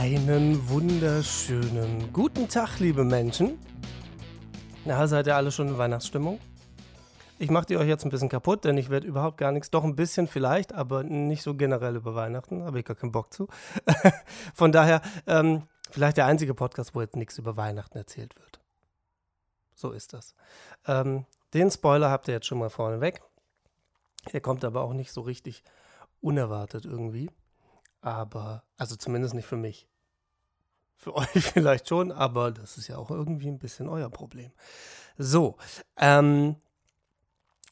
Einen wunderschönen guten Tag, liebe Menschen. Na, seid ihr alle schon in Weihnachtsstimmung? Ich mache die euch jetzt ein bisschen kaputt, denn ich werde überhaupt gar nichts, doch ein bisschen vielleicht, aber nicht so generell über Weihnachten, habe ich gar keinen Bock zu. Von daher, ähm, vielleicht der einzige Podcast, wo jetzt nichts über Weihnachten erzählt wird. So ist das. Ähm, den Spoiler habt ihr jetzt schon mal vorne weg. Er kommt aber auch nicht so richtig unerwartet irgendwie. Aber, also zumindest nicht für mich. Für euch vielleicht schon, aber das ist ja auch irgendwie ein bisschen euer Problem. So, ähm,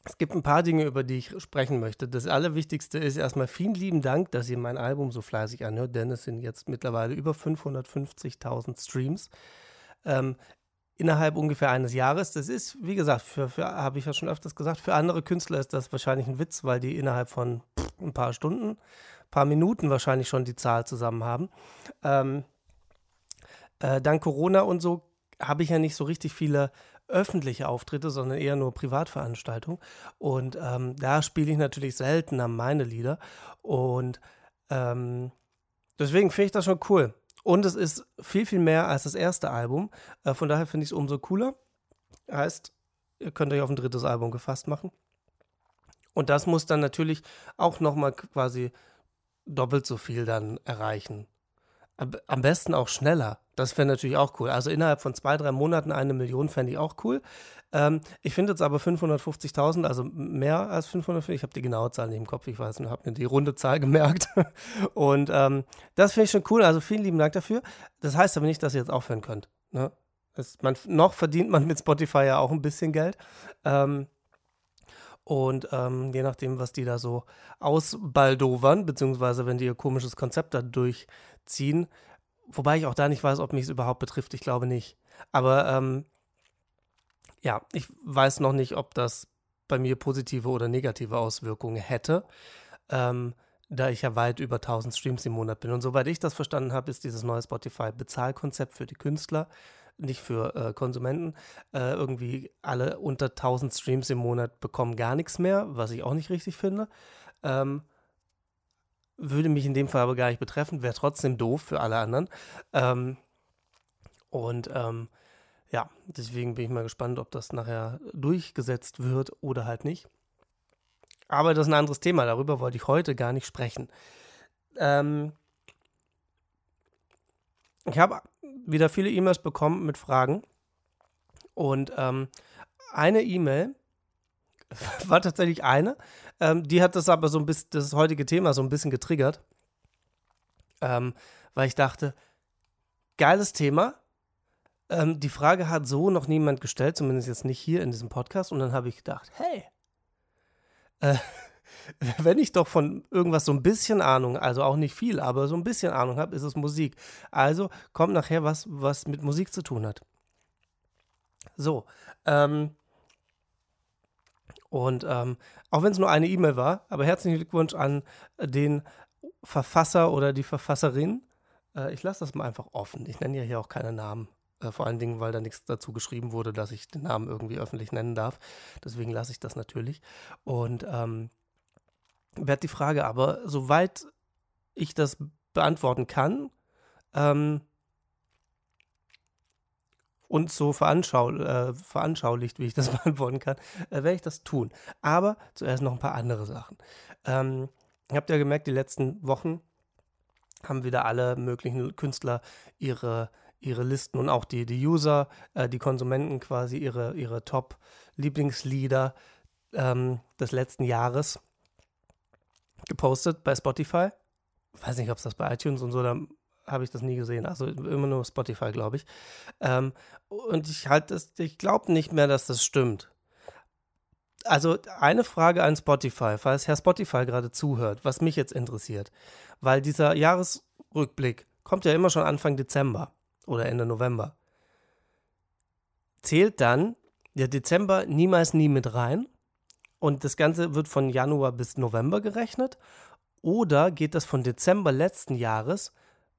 es gibt ein paar Dinge, über die ich sprechen möchte. Das Allerwichtigste ist erstmal vielen lieben Dank, dass ihr mein Album so fleißig anhört, denn es sind jetzt mittlerweile über 550.000 Streams. Ähm, innerhalb ungefähr eines Jahres. Das ist, wie gesagt, für, für habe ich ja schon öfters gesagt, für andere Künstler ist das wahrscheinlich ein Witz, weil die innerhalb von ein paar Stunden, ein paar Minuten wahrscheinlich schon die Zahl zusammen haben. Ähm, äh, dank Corona und so habe ich ja nicht so richtig viele öffentliche Auftritte, sondern eher nur Privatveranstaltungen. Und ähm, da spiele ich natürlich seltener meine Lieder. Und ähm, deswegen finde ich das schon cool. Und es ist viel, viel mehr als das erste Album. Äh, von daher finde ich es umso cooler. Heißt, ihr könnt euch auf ein drittes Album gefasst machen. Und das muss dann natürlich auch nochmal quasi doppelt so viel dann erreichen. Am besten auch schneller. Das wäre natürlich auch cool. Also innerhalb von zwei, drei Monaten eine Million fände ich auch cool. Ähm, ich finde jetzt aber 550.000, also mehr als 550. Ich habe die genaue Zahl nicht im Kopf, ich weiß nicht, habe mir die runde Zahl gemerkt. Und ähm, das finde ich schon cool. Also vielen lieben Dank dafür. Das heißt aber nicht, dass ihr jetzt aufhören könnt. Ne? Das, man, noch verdient man mit Spotify ja auch ein bisschen Geld. Ähm, und ähm, je nachdem, was die da so ausbaldovern, beziehungsweise wenn die ihr komisches Konzept da durchziehen, Wobei ich auch da nicht weiß, ob mich es überhaupt betrifft. Ich glaube nicht. Aber ähm, ja, ich weiß noch nicht, ob das bei mir positive oder negative Auswirkungen hätte, ähm, da ich ja weit über 1000 Streams im Monat bin. Und soweit ich das verstanden habe, ist dieses neue Spotify-Bezahlkonzept für die Künstler, nicht für äh, Konsumenten. Äh, irgendwie alle unter 1000 Streams im Monat bekommen gar nichts mehr, was ich auch nicht richtig finde. Ähm, würde mich in dem Fall aber gar nicht betreffen, wäre trotzdem doof für alle anderen. Ähm, und ähm, ja, deswegen bin ich mal gespannt, ob das nachher durchgesetzt wird oder halt nicht. Aber das ist ein anderes Thema, darüber wollte ich heute gar nicht sprechen. Ähm, ich habe wieder viele E-Mails bekommen mit Fragen. Und ähm, eine E-Mail war tatsächlich eine. Ähm, die hat das aber so ein bisschen, das heutige Thema so ein bisschen getriggert. Ähm, weil ich dachte, geiles Thema. Ähm, die Frage hat so noch niemand gestellt, zumindest jetzt nicht hier in diesem Podcast. Und dann habe ich gedacht, hey, äh, wenn ich doch von irgendwas so ein bisschen Ahnung, also auch nicht viel, aber so ein bisschen Ahnung habe, ist es Musik. Also kommt nachher was, was mit Musik zu tun hat. So, ähm, und ähm, auch wenn es nur eine E-Mail war, aber herzlichen Glückwunsch an den Verfasser oder die Verfasserin. Äh, ich lasse das mal einfach offen. Ich nenne ja hier auch keine Namen. Äh, vor allen Dingen, weil da nichts dazu geschrieben wurde, dass ich den Namen irgendwie öffentlich nennen darf. Deswegen lasse ich das natürlich. Und ähm, werde die Frage aber, soweit ich das beantworten kann, ähm, und so veranschau äh, veranschaulicht, wie ich das beantworten kann, äh, werde ich das tun. Aber zuerst noch ein paar andere Sachen. Ähm, ihr habt ja gemerkt, die letzten Wochen haben wieder alle möglichen Künstler ihre, ihre Listen und auch die, die User, äh, die Konsumenten quasi ihre, ihre Top-Lieblingslieder ähm, des letzten Jahres gepostet bei Spotify. Weiß nicht, ob es das bei iTunes und so, da habe ich das nie gesehen. Also immer nur Spotify, glaube ich. Ähm, und ich halte ich glaube nicht mehr, dass das stimmt. Also eine Frage an Spotify, falls Herr Spotify gerade zuhört, was mich jetzt interessiert, weil dieser Jahresrückblick kommt ja immer schon Anfang Dezember oder Ende November. Zählt dann der Dezember niemals nie mit rein und das Ganze wird von Januar bis November gerechnet oder geht das von Dezember letzten Jahres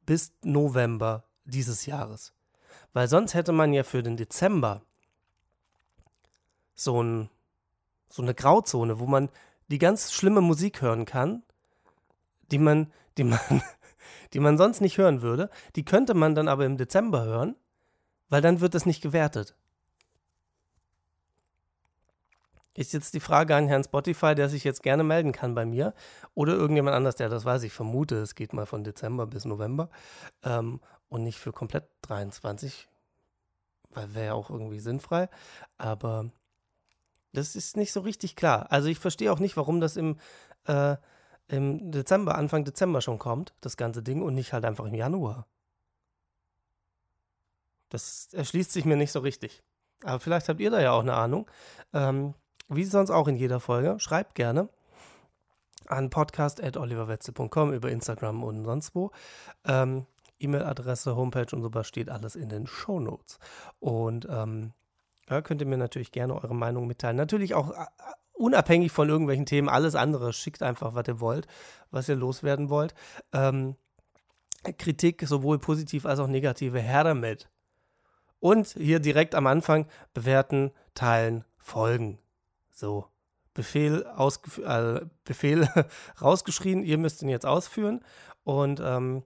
bis November dieses Jahres. Weil sonst hätte man ja für den Dezember so, ein, so eine Grauzone, wo man die ganz schlimme Musik hören kann, die man, die man, die man sonst nicht hören würde. Die könnte man dann aber im Dezember hören, weil dann wird es nicht gewertet. Ist jetzt die Frage an Herrn Spotify, der sich jetzt gerne melden kann bei mir oder irgendjemand anders, der das weiß. Ich vermute, es geht mal von Dezember bis November ähm, und nicht für komplett 23, weil wäre ja auch irgendwie sinnfrei. Aber das ist nicht so richtig klar. Also ich verstehe auch nicht, warum das im, äh, im Dezember, Anfang Dezember schon kommt, das ganze Ding, und nicht halt einfach im Januar. Das erschließt sich mir nicht so richtig. Aber vielleicht habt ihr da ja auch eine Ahnung. Ähm, wie sonst auch in jeder Folge, schreibt gerne an podcast.oliverwetzel.com über Instagram und sonst wo. Ähm, E-Mail-Adresse, Homepage und sowas steht alles in den Show Notes. Und ähm, ja, könnt ihr mir natürlich gerne eure Meinung mitteilen. Natürlich auch äh, unabhängig von irgendwelchen Themen, alles andere. Schickt einfach, was ihr wollt, was ihr loswerden wollt. Ähm, Kritik, sowohl positiv als auch negative, her damit. Und hier direkt am Anfang bewerten, teilen, folgen. So, Befehl, äh, Befehl rausgeschrien, ihr müsst ihn jetzt ausführen und ähm,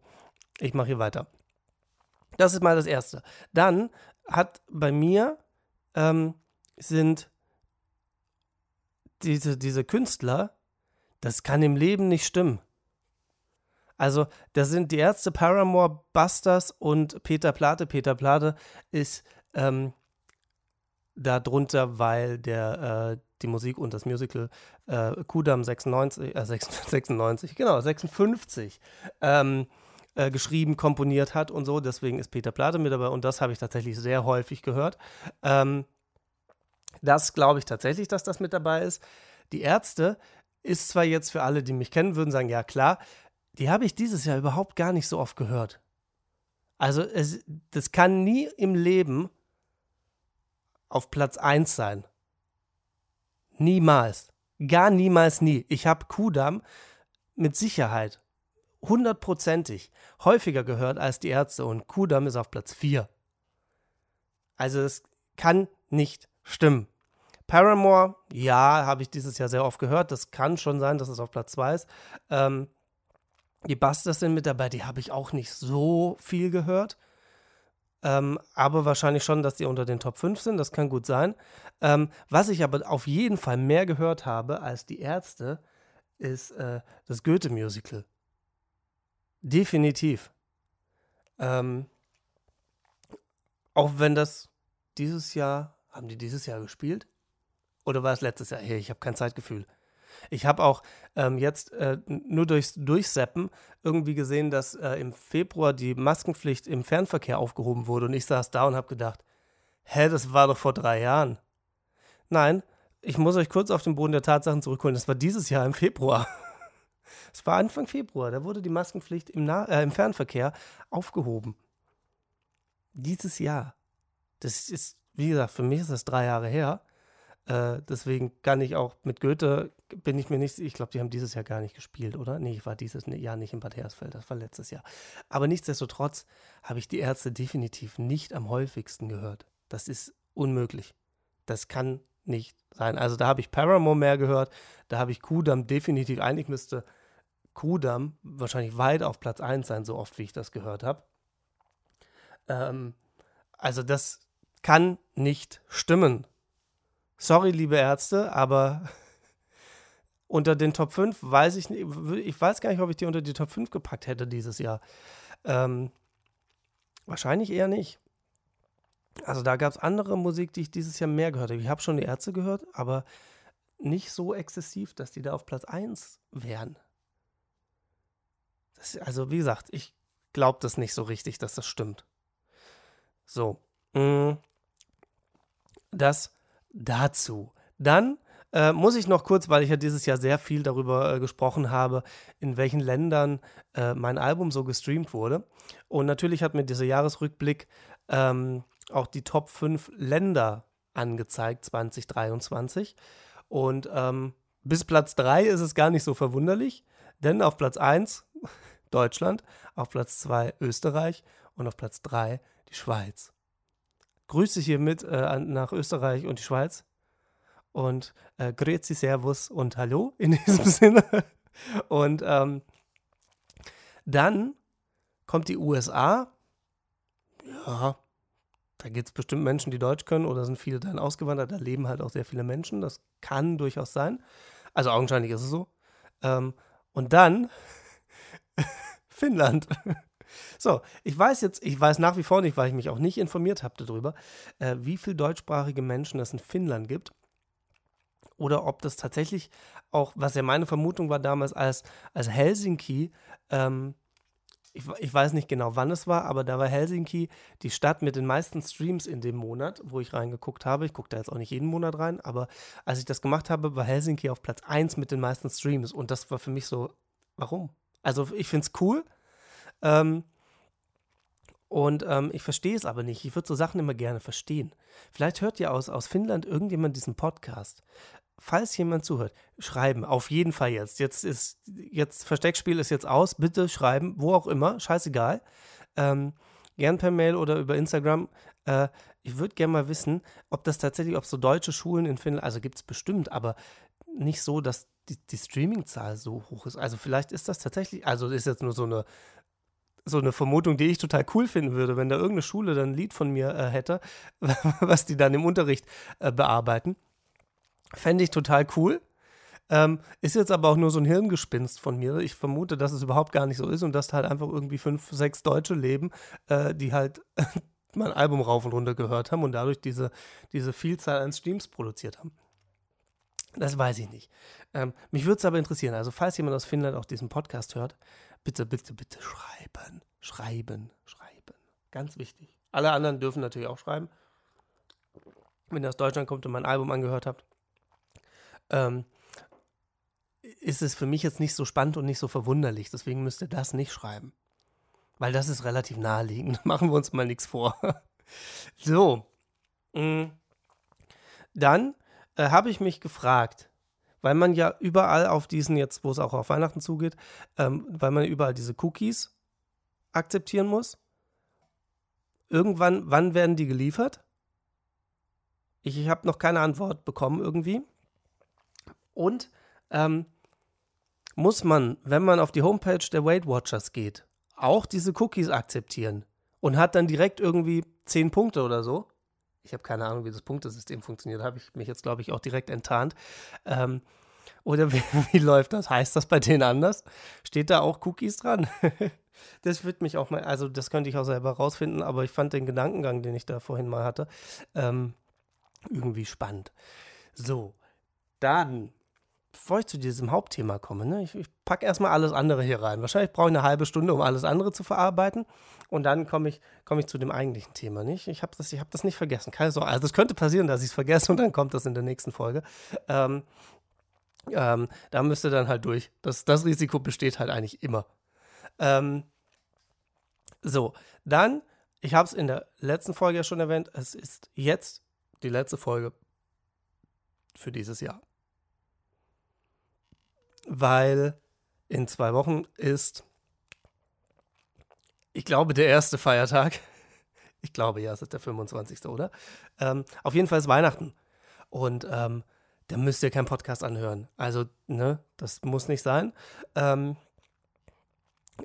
ich mache hier weiter. Das ist mal das Erste. Dann hat bei mir ähm, sind diese, diese Künstler, das kann im Leben nicht stimmen. Also, das sind die Ärzte, Paramore, Busters und Peter Plate. Peter Plate ist ähm, darunter, weil der äh, die Musik und das Musical äh, Kudam 96, äh, 96, genau, 56 ähm, äh, geschrieben, komponiert hat und so. Deswegen ist Peter Plate mit dabei und das habe ich tatsächlich sehr häufig gehört. Ähm, das glaube ich tatsächlich, dass das mit dabei ist. Die Ärzte ist zwar jetzt für alle, die mich kennen, würden sagen, ja klar, die habe ich dieses Jahr überhaupt gar nicht so oft gehört. Also es, das kann nie im Leben auf Platz 1 sein. Niemals. Gar niemals nie. Ich habe Kudam mit Sicherheit hundertprozentig häufiger gehört als die Ärzte und Kudam ist auf Platz 4. Also es kann nicht stimmen. Paramore, ja, habe ich dieses Jahr sehr oft gehört. Das kann schon sein, dass es auf Platz 2 ist. Ähm, die Busters sind mit dabei, die habe ich auch nicht so viel gehört. Ähm, aber wahrscheinlich schon, dass die unter den Top 5 sind, das kann gut sein. Ähm, was ich aber auf jeden Fall mehr gehört habe als die Ärzte, ist äh, das Goethe-Musical. Definitiv. Ähm, auch wenn das dieses Jahr, haben die dieses Jahr gespielt? Oder war es letztes Jahr? Hey, ich habe kein Zeitgefühl. Ich habe auch ähm, jetzt äh, nur durchs Durchseppen irgendwie gesehen, dass äh, im Februar die Maskenpflicht im Fernverkehr aufgehoben wurde und ich saß da und habe gedacht, hä, das war doch vor drei Jahren. Nein, ich muss euch kurz auf den Boden der Tatsachen zurückholen. Das war dieses Jahr im Februar. Es war Anfang Februar, da wurde die Maskenpflicht im, nah äh, im Fernverkehr aufgehoben. Dieses Jahr. Das ist, wie gesagt, für mich ist das drei Jahre her. Äh, deswegen kann ich auch mit Goethe, bin ich mir nicht, ich glaube, die haben dieses Jahr gar nicht gespielt, oder? Nee, ich war dieses Jahr nicht in Bad Hersfeld, das war letztes Jahr. Aber nichtsdestotrotz habe ich die Ärzte definitiv nicht am häufigsten gehört. Das ist unmöglich. Das kann nicht sein. Also da habe ich Paramore mehr gehört, da habe ich Kudam definitiv, eigentlich müsste Kudam wahrscheinlich weit auf Platz 1 sein, so oft wie ich das gehört habe. Ähm, also das kann nicht stimmen. Sorry, liebe Ärzte, aber unter den Top 5 weiß ich nicht, ich weiß gar nicht, ob ich die unter die Top 5 gepackt hätte dieses Jahr. Ähm, wahrscheinlich eher nicht. Also da gab es andere Musik, die ich dieses Jahr mehr gehört habe. Ich habe schon die Ärzte gehört, aber nicht so exzessiv, dass die da auf Platz 1 wären. Das, also wie gesagt, ich glaube das nicht so richtig, dass das stimmt. So. Mm, das dazu. Dann äh, muss ich noch kurz, weil ich ja dieses Jahr sehr viel darüber äh, gesprochen habe, in welchen Ländern äh, mein Album so gestreamt wurde. Und natürlich hat mir dieser Jahresrückblick ähm, auch die Top 5 Länder angezeigt, 2023. Und ähm, bis Platz 3 ist es gar nicht so verwunderlich, denn auf Platz 1 Deutschland, auf Platz 2 Österreich und auf Platz 3 die Schweiz. Grüße hiermit äh, nach Österreich und die Schweiz. Und äh, Grüezi, Servus und Hallo in diesem Sinne. Und ähm, dann kommt die USA. Ja, da gibt es bestimmt Menschen, die Deutsch können oder sind viele dann ausgewandert. Da leben halt auch sehr viele Menschen. Das kann durchaus sein. Also augenscheinlich ist es so. Ähm, und dann Finnland. So, ich weiß jetzt, ich weiß nach wie vor nicht, weil ich mich auch nicht informiert habe darüber, äh, wie viele deutschsprachige Menschen es in Finnland gibt. Oder ob das tatsächlich auch, was ja meine Vermutung war damals, als, als Helsinki, ähm, ich, ich, weiß nicht genau, wann es war, aber da war Helsinki die Stadt mit den meisten Streams in dem Monat, wo ich reingeguckt habe. Ich gucke da jetzt auch nicht jeden Monat rein, aber als ich das gemacht habe, war Helsinki auf Platz 1 mit den meisten Streams. Und das war für mich so, warum? Also ich finde es cool. Ähm, und ähm, ich verstehe es aber nicht. Ich würde so Sachen immer gerne verstehen. Vielleicht hört ja aus, aus Finnland irgendjemand diesen Podcast. Falls jemand zuhört, schreiben. Auf jeden Fall jetzt. Jetzt ist, jetzt Versteckspiel ist jetzt aus. Bitte schreiben, wo auch immer. Scheißegal. Ähm, gern per Mail oder über Instagram. Äh, ich würde gerne mal wissen, ob das tatsächlich, ob so deutsche Schulen in Finnland, also gibt es bestimmt, aber nicht so, dass die, die Streaming-Zahl so hoch ist. Also vielleicht ist das tatsächlich, also ist jetzt nur so eine so eine Vermutung, die ich total cool finden würde, wenn da irgendeine Schule dann ein Lied von mir äh, hätte, was die dann im Unterricht äh, bearbeiten. Fände ich total cool. Ähm, ist jetzt aber auch nur so ein Hirngespinst von mir. Ich vermute, dass es überhaupt gar nicht so ist und dass da halt einfach irgendwie fünf, sechs Deutsche leben, äh, die halt mein Album rauf und runter gehört haben und dadurch diese, diese Vielzahl an Streams produziert haben. Das weiß ich nicht. Ähm, mich würde es aber interessieren. Also, falls jemand aus Finnland auch diesen Podcast hört, bitte, bitte, bitte schreiben. Schreiben, schreiben. Ganz wichtig. Alle anderen dürfen natürlich auch schreiben. Wenn ihr aus Deutschland kommt und mein Album angehört habt, ähm, ist es für mich jetzt nicht so spannend und nicht so verwunderlich. Deswegen müsst ihr das nicht schreiben. Weil das ist relativ naheliegend. Machen wir uns mal nichts vor. so. Mm. Dann äh, habe ich mich gefragt, weil man ja überall auf diesen, jetzt wo es auch auf Weihnachten zugeht, ähm, weil man überall diese Cookies akzeptieren muss. Irgendwann, wann werden die geliefert? Ich, ich habe noch keine Antwort bekommen irgendwie. Und ähm, muss man, wenn man auf die Homepage der Weight Watchers geht, auch diese Cookies akzeptieren und hat dann direkt irgendwie 10 Punkte oder so? ich habe keine Ahnung, wie das Punktesystem funktioniert, habe ich mich jetzt, glaube ich, auch direkt enttarnt. Ähm, oder wie, wie, läuft das? Heißt das bei denen anders? Steht da auch Cookies dran? das wird mich auch mal, also das könnte ich auch selber rausfinden, aber ich fand den Gedankengang, den ich da vorhin mal hatte, ähm, irgendwie spannend. So, dann bevor ich zu diesem Hauptthema komme, ne, ich, ich packe erstmal alles andere hier rein. Wahrscheinlich brauche ich eine halbe Stunde, um alles andere zu verarbeiten. Und dann komme ich, komm ich zu dem eigentlichen Thema. Nicht? Ich habe das, hab das nicht vergessen. Keine Sorge. Also es könnte passieren, dass ich es vergesse und dann kommt das in der nächsten Folge. Ähm, ähm, da müsst ihr dann halt durch. Das, das Risiko besteht halt eigentlich immer. Ähm, so, dann, ich habe es in der letzten Folge ja schon erwähnt, es ist jetzt die letzte Folge für dieses Jahr weil in zwei Wochen ist, ich glaube, der erste Feiertag. Ich glaube, ja, es ist der 25. oder? Ähm, auf jeden Fall ist Weihnachten. Und ähm, da müsst ihr keinen Podcast anhören. Also, ne, das muss nicht sein. Ähm,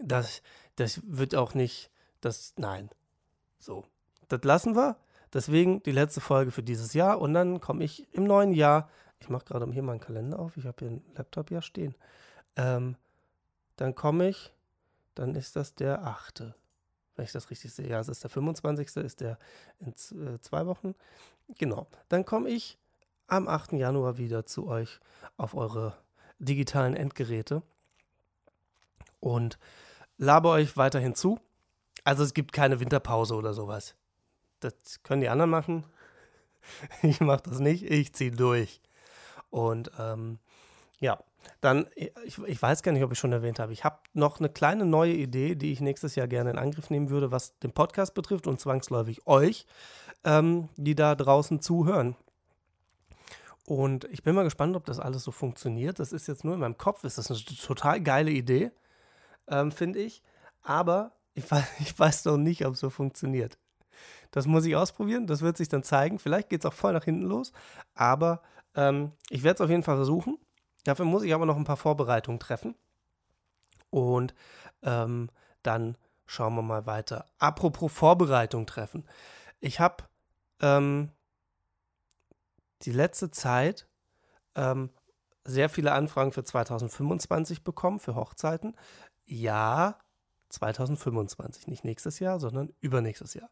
das, das wird auch nicht, das, nein. So, das lassen wir. Deswegen die letzte Folge für dieses Jahr. Und dann komme ich im neuen Jahr ich mache gerade hier meinen Kalender auf. Ich habe hier einen Laptop ja stehen. Ähm, dann komme ich, dann ist das der 8. Wenn ich das richtig sehe. Ja, es ist der 25. ist der in äh, zwei Wochen. Genau. Dann komme ich am 8. Januar wieder zu euch auf eure digitalen Endgeräte und labe euch weiterhin zu. Also es gibt keine Winterpause oder sowas. Das können die anderen machen. Ich mache das nicht, ich ziehe durch. Und ähm, ja, dann, ich, ich, weiß gar nicht, ob ich schon erwähnt habe, ich habe noch eine kleine neue Idee, die ich nächstes Jahr gerne in Angriff nehmen würde, was den Podcast betrifft und zwangsläufig euch, ähm, die da draußen zuhören. Und ich bin mal gespannt, ob das alles so funktioniert. Das ist jetzt nur in meinem Kopf, ist das eine total geile Idee, ähm, finde ich. Aber ich weiß, ich weiß noch nicht, ob es so funktioniert. Das muss ich ausprobieren, das wird sich dann zeigen. Vielleicht geht es auch voll nach hinten los, aber ähm, ich werde es auf jeden Fall versuchen. Dafür muss ich aber noch ein paar Vorbereitungen treffen. Und ähm, dann schauen wir mal weiter. Apropos Vorbereitung treffen. Ich habe ähm, die letzte Zeit ähm, sehr viele Anfragen für 2025 bekommen, für Hochzeiten. Ja, 2025, nicht nächstes Jahr, sondern übernächstes Jahr.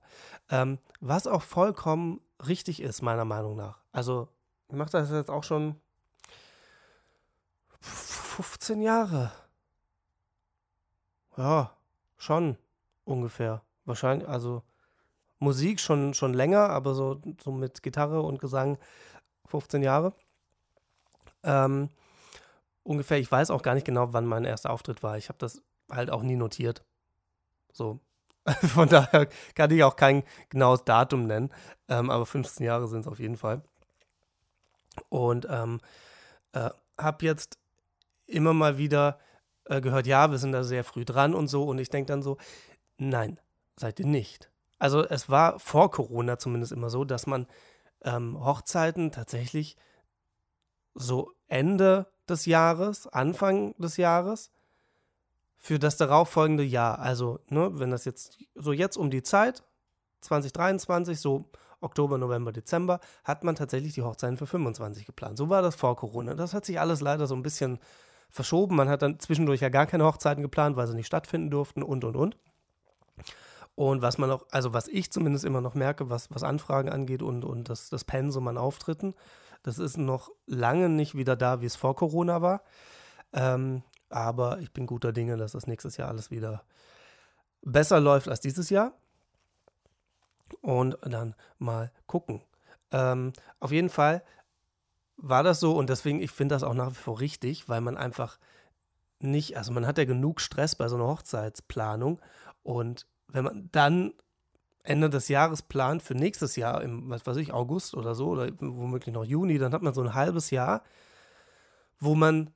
Ähm, was auch vollkommen richtig ist, meiner Meinung nach. Also, ich mache das jetzt auch schon 15 Jahre. Ja, schon ungefähr. Wahrscheinlich, also Musik schon, schon länger, aber so, so mit Gitarre und Gesang 15 Jahre. Ähm, ungefähr, ich weiß auch gar nicht genau, wann mein erster Auftritt war. Ich habe das halt auch nie notiert. So. Von daher kann ich auch kein genaues Datum nennen, ähm, aber 15 Jahre sind es auf jeden Fall. Und ähm, äh, habe jetzt immer mal wieder äh, gehört, ja, wir sind da sehr früh dran und so. Und ich denke dann so, nein, seid ihr nicht. Also es war vor Corona zumindest immer so, dass man ähm, Hochzeiten tatsächlich so Ende des Jahres, Anfang des Jahres für das darauffolgende Jahr. Also, ne, wenn das jetzt so jetzt um die Zeit, 2023, so Oktober, November, Dezember, hat man tatsächlich die Hochzeiten für 25 geplant. So war das vor Corona. Das hat sich alles leider so ein bisschen verschoben. Man hat dann zwischendurch ja gar keine Hochzeiten geplant, weil sie nicht stattfinden durften und und und. Und was man auch, also was ich zumindest immer noch merke, was, was Anfragen angeht und, und das, das Pensum an Auftritten, das ist noch lange nicht wieder da, wie es vor Corona war. Ähm, aber ich bin guter Dinge, dass das nächstes Jahr alles wieder besser läuft als dieses Jahr. Und dann mal gucken. Ähm, auf jeden Fall war das so und deswegen, ich finde das auch nach wie vor richtig, weil man einfach nicht, also man hat ja genug Stress bei so einer Hochzeitsplanung und wenn man dann Ende des Jahres plant für nächstes Jahr, im, was weiß ich, August oder so, oder womöglich noch Juni, dann hat man so ein halbes Jahr, wo man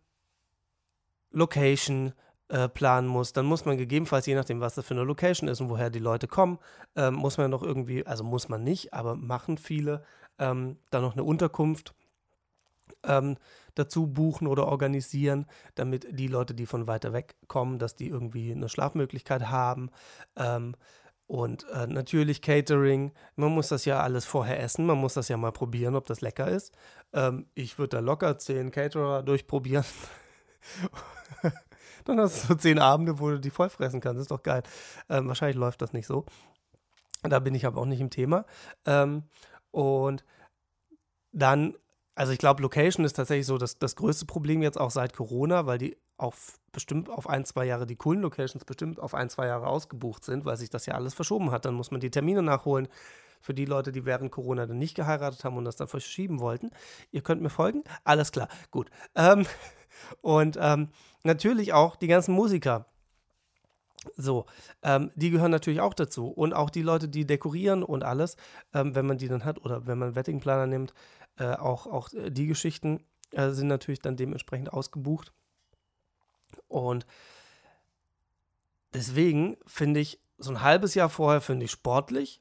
Location äh, planen muss. Dann muss man gegebenenfalls, je nachdem, was das für eine Location ist und woher die Leute kommen, ähm, muss man noch irgendwie, also muss man nicht, aber machen viele, ähm, dann noch eine Unterkunft ähm, dazu buchen oder organisieren, damit die Leute, die von weiter weg kommen, dass die irgendwie eine Schlafmöglichkeit haben. Ähm, und äh, natürlich Catering. Man muss das ja alles vorher essen. Man muss das ja mal probieren, ob das lecker ist. Ähm, ich würde da locker zehn Caterer durchprobieren. Dann hast du so zehn Abende, wo du die voll fressen kannst. Ist doch geil. Ähm, wahrscheinlich läuft das nicht so. Da bin ich aber auch nicht im Thema. Ähm, und dann, also ich glaube, Location ist tatsächlich so das, das größte Problem jetzt auch seit Corona, weil die auf bestimmt auf ein, zwei Jahre, die coolen Locations bestimmt auf ein, zwei Jahre ausgebucht sind, weil sich das ja alles verschoben hat. Dann muss man die Termine nachholen für die Leute, die während Corona dann nicht geheiratet haben und das dann verschieben wollten. Ihr könnt mir folgen? Alles klar, gut. Ähm, und ähm, natürlich auch die ganzen Musiker. So, ähm, die gehören natürlich auch dazu. Und auch die Leute, die dekorieren und alles, ähm, wenn man die dann hat oder wenn man einen Weddingplaner nimmt, äh, auch, auch die Geschichten äh, sind natürlich dann dementsprechend ausgebucht. Und deswegen finde ich, so ein halbes Jahr vorher finde ich sportlich.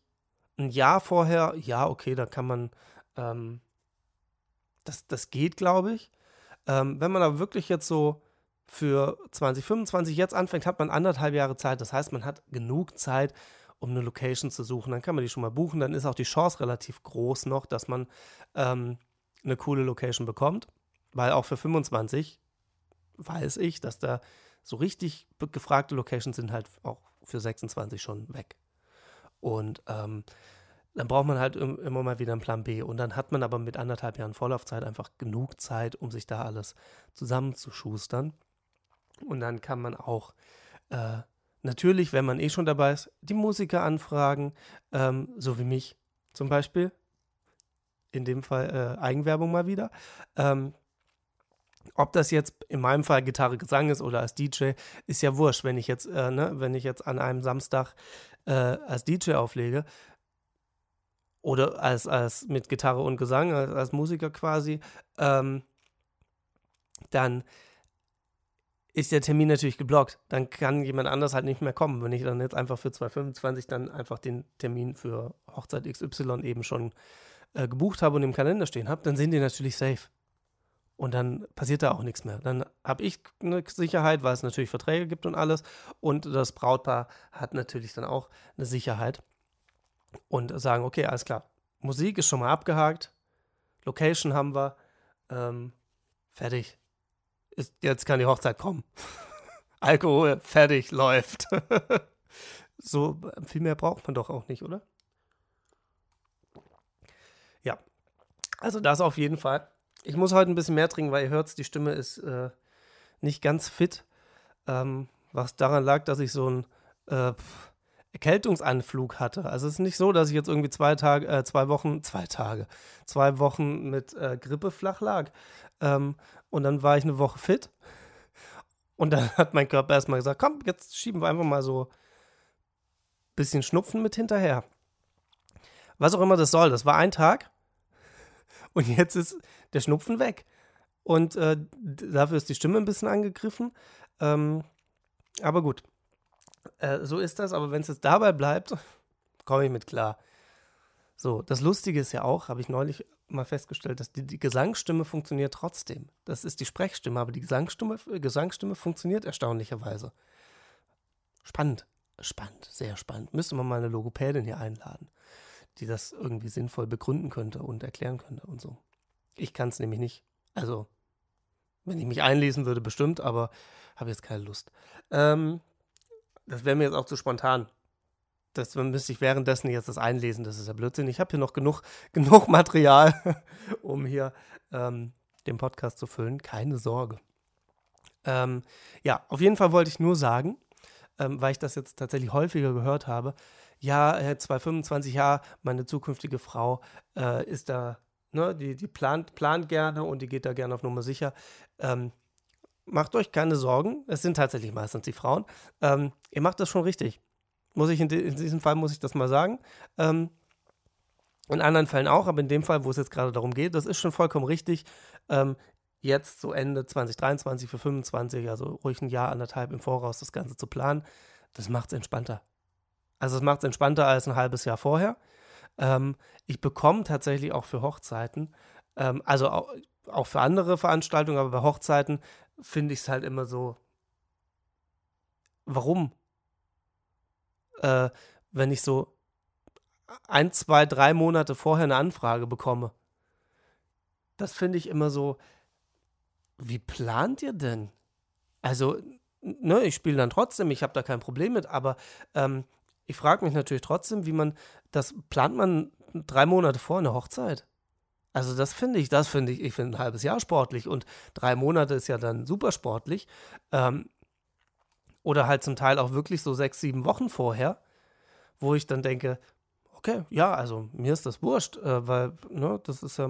Ein Jahr vorher, ja, okay, da kann man, ähm, das, das geht, glaube ich. Ähm, wenn man aber wirklich jetzt so für 2025 jetzt anfängt, hat man anderthalb Jahre Zeit. Das heißt, man hat genug Zeit, um eine Location zu suchen. Dann kann man die schon mal buchen. Dann ist auch die Chance relativ groß noch, dass man ähm, eine coole Location bekommt. Weil auch für 25 weiß ich, dass da so richtig gefragte Locations sind halt auch für 26 schon weg. Und ähm, dann braucht man halt immer mal wieder einen Plan B. Und dann hat man aber mit anderthalb Jahren Vorlaufzeit einfach genug Zeit, um sich da alles zusammenzuschustern. Und dann kann man auch äh, natürlich, wenn man eh schon dabei ist, die Musiker anfragen, ähm, so wie mich zum Beispiel. In dem Fall äh, Eigenwerbung mal wieder. Ähm, ob das jetzt in meinem Fall Gitarre, Gesang ist oder als DJ, ist ja wurscht. Wenn ich jetzt, äh, ne, wenn ich jetzt an einem Samstag äh, als DJ auflege oder als, als mit Gitarre und Gesang, als, als Musiker quasi, ähm, dann ist der Termin natürlich geblockt. Dann kann jemand anders halt nicht mehr kommen. Wenn ich dann jetzt einfach für 2025 dann einfach den Termin für Hochzeit XY eben schon äh, gebucht habe und im Kalender stehen habe, dann sind die natürlich safe. Und dann passiert da auch nichts mehr. Dann habe ich eine Sicherheit, weil es natürlich Verträge gibt und alles. Und das Brautpaar hat natürlich dann auch eine Sicherheit. Und sagen, okay, alles klar. Musik ist schon mal abgehakt. Location haben wir. Ähm, fertig. Ist, jetzt kann die Hochzeit kommen. Alkohol, fertig, läuft. so viel mehr braucht man doch auch nicht, oder? Ja. Also das auf jeden Fall. Ich muss heute ein bisschen mehr trinken, weil ihr hört, die Stimme ist äh, nicht ganz fit. Ähm, was daran lag, dass ich so einen äh, Erkältungsanflug hatte. Also es ist nicht so, dass ich jetzt irgendwie zwei Tage, äh, zwei Wochen, zwei Tage, zwei Wochen mit äh, Grippe flach lag. Ähm, und dann war ich eine Woche fit. Und dann hat mein Körper erstmal gesagt, komm, jetzt schieben wir einfach mal so ein bisschen Schnupfen mit hinterher. Was auch immer das soll, das war ein Tag. Und jetzt ist der Schnupfen weg. Und äh, dafür ist die Stimme ein bisschen angegriffen. Ähm, aber gut, äh, so ist das. Aber wenn es jetzt dabei bleibt, komme ich mit klar. So, das Lustige ist ja auch, habe ich neulich mal festgestellt, dass die, die, Gesangsstimme funktioniert trotzdem. Das ist die Sprechstimme, aber die Gesangsstimme, äh, Gesangsstimme funktioniert erstaunlicherweise. Spannend, spannend, sehr spannend. Müsste man mal eine Logopädin hier einladen, die das irgendwie sinnvoll begründen könnte und erklären könnte und so. Ich kann es nämlich nicht. Also, wenn ich mich einlesen würde, bestimmt, aber habe jetzt keine Lust. Ähm, das wäre mir jetzt auch zu spontan. Das müsste ich währenddessen jetzt das einlesen, das ist ja Blödsinn. Ich habe hier noch genug, genug Material, um hier ähm, den Podcast zu füllen. Keine Sorge. Ähm, ja, auf jeden Fall wollte ich nur sagen, ähm, weil ich das jetzt tatsächlich häufiger gehört habe, ja, äh, 225 Jahre, meine zukünftige Frau äh, ist da Ne, die, die plant, plant gerne und die geht da gerne auf Nummer sicher. Ähm, macht euch keine Sorgen. Es sind tatsächlich meistens die Frauen. Ähm, ihr macht das schon richtig. Muss ich in, in, diesem Fall muss ich das mal sagen. Ähm, in anderen Fällen auch, aber in dem Fall, wo es jetzt gerade darum geht, das ist schon vollkommen richtig. Ähm, jetzt so Ende 2023 für 25, also ruhig ein Jahr, anderthalb im Voraus das Ganze zu planen, das macht es entspannter. Also es macht es entspannter als ein halbes Jahr vorher. Ähm, ich bekomme tatsächlich auch für Hochzeiten, ähm, also auch, auch, für andere Veranstaltungen, aber bei Hochzeiten finde ich es halt immer so, warum? Äh, wenn ich so ein, zwei, drei Monate vorher eine Anfrage bekomme. Das finde ich immer so, wie plant ihr denn? Also, ne, ich spiele dann trotzdem, ich habe da kein Problem mit, aber ähm, ich frage mich natürlich trotzdem, wie man das plant man drei Monate vor einer Hochzeit. Also das finde ich, das finde ich, ich finde ein halbes Jahr sportlich und drei Monate ist ja dann super sportlich. Ähm, oder halt zum Teil auch wirklich so sechs, sieben Wochen vorher, wo ich dann denke, okay, ja, also mir ist das wurscht, äh, weil ne, das ist ja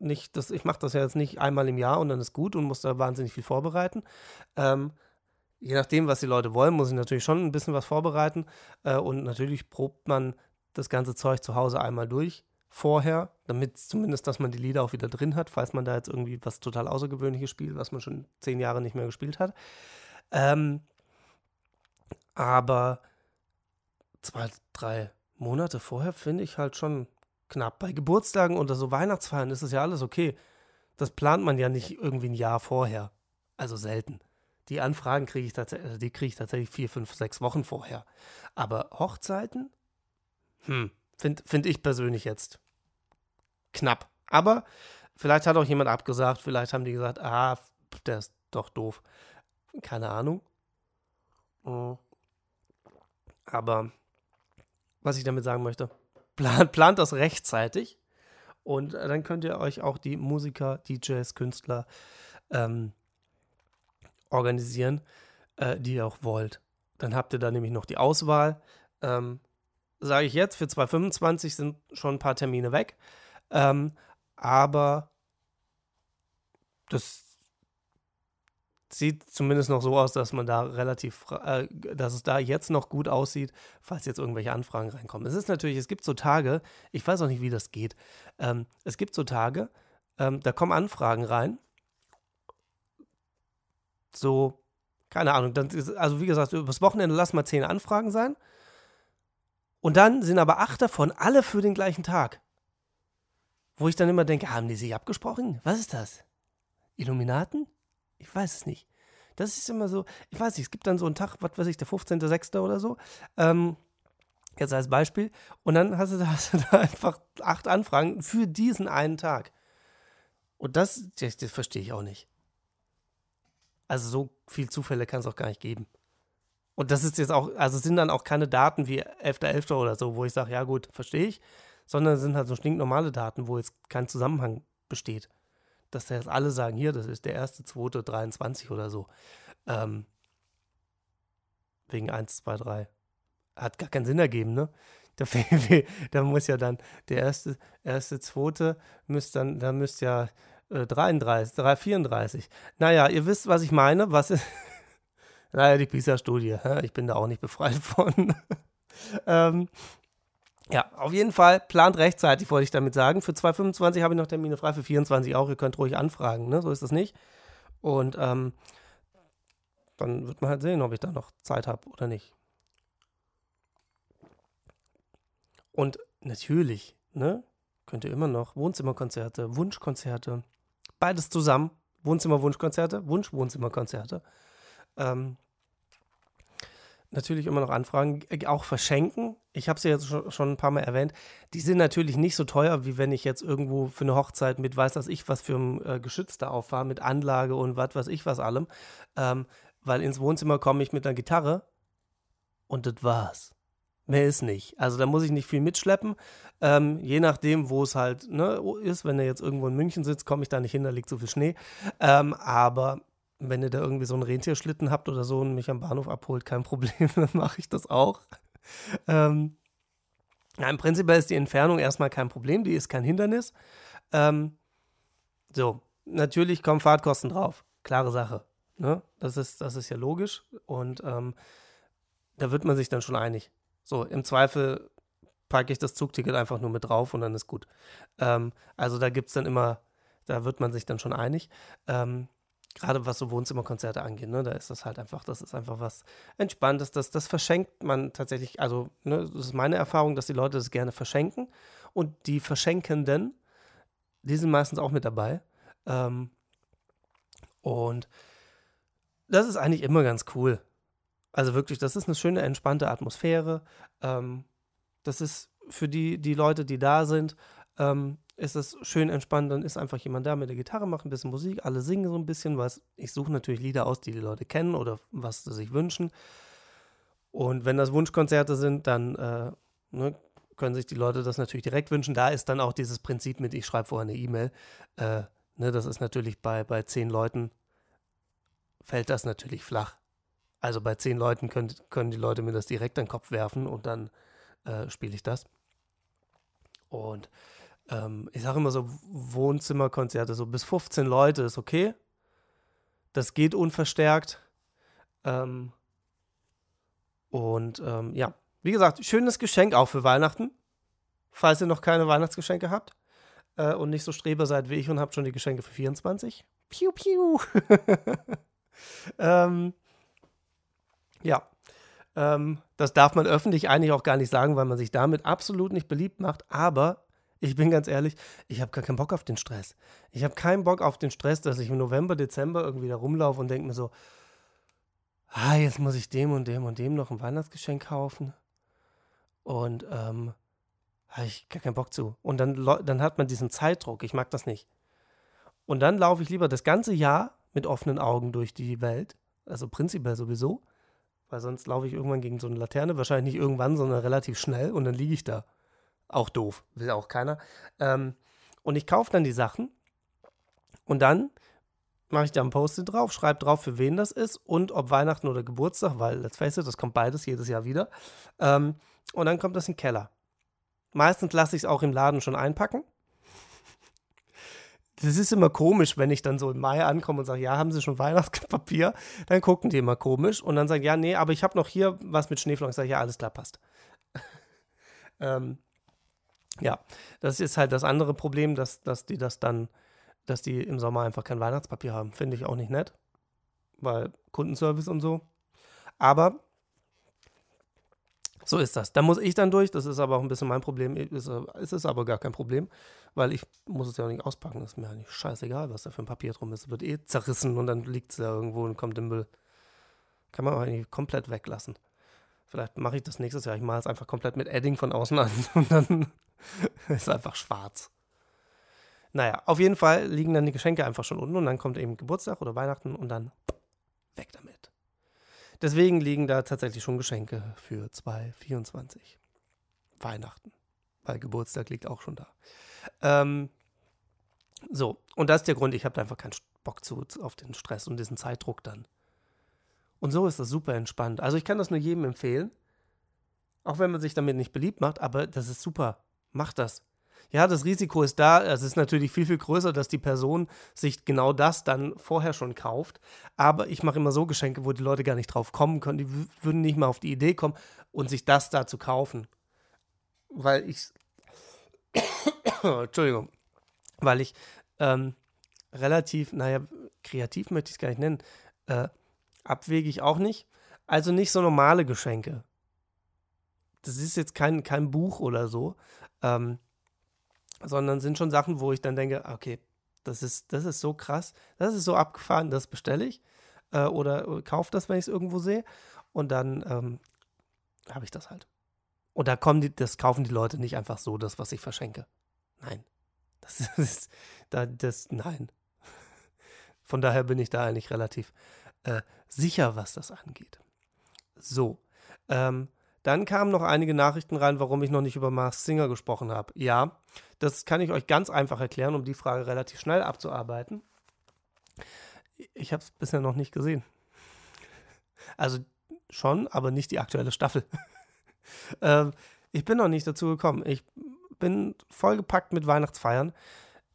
nicht, das, ich mache das ja jetzt nicht einmal im Jahr und dann ist gut und muss da wahnsinnig viel vorbereiten. Ähm, je nachdem, was die Leute wollen, muss ich natürlich schon ein bisschen was vorbereiten. Äh, und natürlich probt man das ganze Zeug zu Hause einmal durch vorher, damit zumindest, dass man die Lieder auch wieder drin hat, falls man da jetzt irgendwie was total Außergewöhnliches spielt, was man schon zehn Jahre nicht mehr gespielt hat. Ähm, aber zwei, drei Monate vorher finde ich halt schon knapp. Bei Geburtstagen oder so Weihnachtsfeiern ist es ja alles okay. Das plant man ja nicht irgendwie ein Jahr vorher. Also selten. Die Anfragen kriege ich, tats äh, die krieg ich tatsächlich vier, fünf, sechs Wochen vorher. Aber Hochzeiten, hm, finde find ich persönlich jetzt knapp. Aber vielleicht hat auch jemand abgesagt, vielleicht haben die gesagt, ah, der ist doch doof. Keine Ahnung. Hm. Aber was ich damit sagen möchte, plant, plant das rechtzeitig. Und dann könnt ihr euch auch die Musiker, DJs, Künstler ähm, organisieren, äh, die ihr auch wollt. Dann habt ihr da nämlich noch die Auswahl. Ähm, Sage ich jetzt, für 2025 sind schon ein paar Termine weg. Ähm, aber das sieht zumindest noch so aus, dass man da relativ, äh, dass es da jetzt noch gut aussieht, falls jetzt irgendwelche Anfragen reinkommen. Es ist natürlich, es gibt so Tage, ich weiß auch nicht, wie das geht. Ähm, es gibt so Tage, ähm, da kommen Anfragen rein so, keine Ahnung, dann also wie gesagt, übers Wochenende lass mal zehn Anfragen sein. Und dann sind aber acht davon alle für den gleichen Tag. Wo ich dann immer denke, haben die sich abgesprochen? Was ist das? Illuminaten? Ich weiß es nicht. Das ist immer so, ich weiß nicht, es gibt dann so einen Tag, was weiß ich, der 15.06. oder so. Ähm, jetzt als Beispiel. Und dann hast du, hast du da einfach acht Anfragen für diesen einen Tag. Und das, das, das verstehe ich auch nicht. Also so viel Zufälle kann es auch gar nicht geben. Und das ist jetzt auch, also sind dann auch keine Daten wie 11.11. .11. oder so, wo ich sage, ja gut, verstehe ich, sondern sind halt so stinknormale Daten, wo jetzt kein Zusammenhang besteht dass jetzt alle sagen, hier, das ist der erste, zweite, 23 oder so. Ähm, wegen 1, 2, 3. Hat gar keinen Sinn ergeben, ne? Da, da muss ja dann der erste, erste, zweite müsste dann, da müsste ja äh, 33, 3, 34. Naja, ihr wisst, was ich meine. Was ist, naja, die PISA-Studie. Ich bin da auch nicht befreit von. ähm, ja, auf jeden Fall plant rechtzeitig, wollte ich damit sagen. Für 2025 habe ich noch Termine frei, für 24 auch. Ihr könnt ruhig anfragen, ne? so ist das nicht. Und ähm, dann wird man halt sehen, ob ich da noch Zeit habe oder nicht. Und natürlich, ne, könnt ihr immer noch Wohnzimmerkonzerte, Wunschkonzerte, beides zusammen. Wohnzimmer-Wunschkonzerte, Wunsch-Wohnzimmerkonzerte. Ähm, natürlich immer noch Anfragen, äh, auch verschenken. Ich habe sie jetzt schon, ein paar Mal erwähnt. Die sind natürlich nicht so teuer, wie wenn ich jetzt irgendwo für eine Hochzeit mit weiß was ich was für ein äh, Geschütz da auffahre, mit Anlage und was weiß ich was allem. Ähm, weil ins Wohnzimmer komme ich mit einer Gitarre und das war's. Mehr ist nicht. Also da muss ich nicht viel mitschleppen. Ähm, je nachdem, wo es halt ne, ist. Wenn er jetzt irgendwo in München sitzt, komme ich da nicht hin, da liegt so viel Schnee. Ähm, aber wenn ihr da irgendwie so einen Rentierschlitten habt oder so und mich am Bahnhof abholt, kein Problem, dann mache ich das auch. Ähm, Im Prinzip ist die Entfernung erstmal kein Problem, die ist kein Hindernis. Ähm, so, natürlich kommen Fahrtkosten drauf, klare Sache. Ne? Das, ist, das ist ja logisch und ähm, da wird man sich dann schon einig. So, im Zweifel packe ich das Zugticket einfach nur mit drauf und dann ist gut. Ähm, also da gibt es dann immer, da wird man sich dann schon einig. Ähm, gerade was so Wohnzimmerkonzerte angeht, ne, da ist das halt einfach, das ist einfach was Entspanntes. Das, das verschenkt man tatsächlich, also, ne, das ist meine Erfahrung, dass die Leute das gerne verschenken. Und die Verschenkenden, die sind meistens auch mit dabei. Ähm, und das ist eigentlich immer ganz cool. Also wirklich, das ist eine schöne, entspannte Atmosphäre. Ähm, das ist für die, die Leute, die da sind, ähm, ist es schön entspannt, dann ist einfach jemand da mit der Gitarre, macht ein bisschen Musik, alle singen so ein bisschen, was ich suche natürlich Lieder aus, die die Leute kennen oder was sie sich wünschen. Und wenn das Wunschkonzerte sind, dann äh, ne, können sich die Leute das natürlich direkt wünschen. Da ist dann auch dieses Prinzip mit, ich schreibe vorher eine E-Mail. Äh, ne, das ist natürlich bei, bei zehn Leuten, fällt das natürlich flach. Also bei zehn Leuten können, können die Leute mir das direkt an den Kopf werfen und dann äh, spiele ich das. Und ähm, ich sage immer so Wohnzimmerkonzerte, so bis 15 Leute ist okay. Das geht unverstärkt. Ähm, und ähm, ja, wie gesagt, schönes Geschenk auch für Weihnachten, falls ihr noch keine Weihnachtsgeschenke habt äh, und nicht so Streber seid wie ich und habt schon die Geschenke für 24. Piu, piu. ähm, ja, ähm, das darf man öffentlich eigentlich auch gar nicht sagen, weil man sich damit absolut nicht beliebt macht. Aber ich bin ganz ehrlich, ich habe gar keinen Bock auf den Stress. Ich habe keinen Bock auf den Stress, dass ich im November, Dezember irgendwie da rumlaufe und denke mir so, ah, jetzt muss ich dem und dem und dem noch ein Weihnachtsgeschenk kaufen. Und ähm, habe ich gar keinen Bock zu. Und dann, dann hat man diesen Zeitdruck. Ich mag das nicht. Und dann laufe ich lieber das ganze Jahr mit offenen Augen durch die Welt. Also prinzipiell sowieso. Weil sonst laufe ich irgendwann gegen so eine Laterne. Wahrscheinlich nicht irgendwann, sondern relativ schnell. Und dann liege ich da. Auch doof, will auch keiner. Ähm, und ich kaufe dann die Sachen und dann mache ich da ein Post-it drauf, schreibe drauf, für wen das ist und ob Weihnachten oder Geburtstag, weil, let's face it, das kommt beides jedes Jahr wieder. Ähm, und dann kommt das in den Keller. Meistens lasse ich es auch im Laden schon einpacken. Das ist immer komisch, wenn ich dann so im Mai ankomme und sage, ja, haben Sie schon Weihnachtspapier? Dann gucken die immer komisch und dann sagen, ja, nee, aber ich habe noch hier was mit Schneeflocken. Ich sage, ja, alles klar, passt. ähm, ja, das ist halt das andere Problem, dass, dass die das dann, dass die im Sommer einfach kein Weihnachtspapier haben. Finde ich auch nicht nett, weil Kundenservice und so. Aber So ist das. Da muss ich dann durch. Das ist aber auch ein bisschen mein Problem. Ist, ist es aber gar kein Problem, weil ich muss es ja auch nicht auspacken. Ist mir eigentlich scheißegal, was da für ein Papier drum ist. Es wird eh zerrissen und dann liegt es da irgendwo und kommt im Müll. Kann man auch eigentlich komplett weglassen. Vielleicht mache ich das nächstes Jahr. Ich mache es einfach komplett mit Edding von außen an und dann ist es einfach schwarz. Naja, auf jeden Fall liegen dann die Geschenke einfach schon unten und dann kommt eben Geburtstag oder Weihnachten und dann weg damit. Deswegen liegen da tatsächlich schon Geschenke für 2024. Weihnachten. Weil Geburtstag liegt auch schon da. Ähm, so, und das ist der Grund, ich habe einfach keinen Bock zu, auf den Stress und diesen Zeitdruck dann. Und so ist das super entspannt. Also ich kann das nur jedem empfehlen. Auch wenn man sich damit nicht beliebt macht, aber das ist super. Macht das. Ja, das Risiko ist da. Es ist natürlich viel, viel größer, dass die Person sich genau das dann vorher schon kauft. Aber ich mache immer so Geschenke, wo die Leute gar nicht drauf kommen können. Die würden nicht mal auf die Idee kommen und sich das da zu kaufen. Weil ich. Entschuldigung. Weil ich ähm, relativ, naja, kreativ möchte ich es gar nicht nennen, äh, abwegig auch nicht. Also nicht so normale Geschenke. Das ist jetzt kein, kein Buch oder so. Ähm, sondern sind schon Sachen, wo ich dann denke, okay, das ist, das ist so krass, das ist so abgefahren, das bestelle ich äh, oder äh, kaufe das, wenn ich es irgendwo sehe und dann ähm, habe ich das halt. Und da kommen die, das kaufen die Leute nicht einfach so, das, was ich verschenke. Nein. Das ist, da, das, nein. Von daher bin ich da eigentlich relativ äh, sicher, was das angeht. So. Ähm, dann kamen noch einige Nachrichten rein, warum ich noch nicht über Mars Singer gesprochen habe. Ja, das kann ich euch ganz einfach erklären, um die Frage relativ schnell abzuarbeiten. Ich habe es bisher noch nicht gesehen. Also schon, aber nicht die aktuelle Staffel. ähm, ich bin noch nicht dazu gekommen. Ich bin vollgepackt mit Weihnachtsfeiern.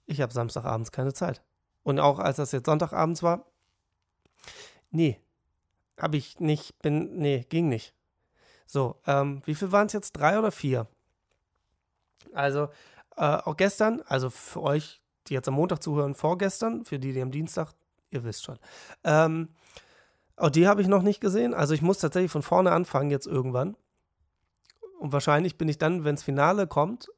Ich habe Samstagabends keine Zeit. Und auch als das jetzt Sonntagabends war, nee, habe ich nicht, bin, nee, ging nicht. So, ähm, wie viel waren es jetzt? Drei oder vier? Also, äh, auch gestern, also für euch, die jetzt am Montag zuhören, vorgestern, für die, die am Dienstag, ihr wisst schon. Ähm, auch die habe ich noch nicht gesehen. Also, ich muss tatsächlich von vorne anfangen, jetzt irgendwann. Und wahrscheinlich bin ich dann, wenn das Finale kommt,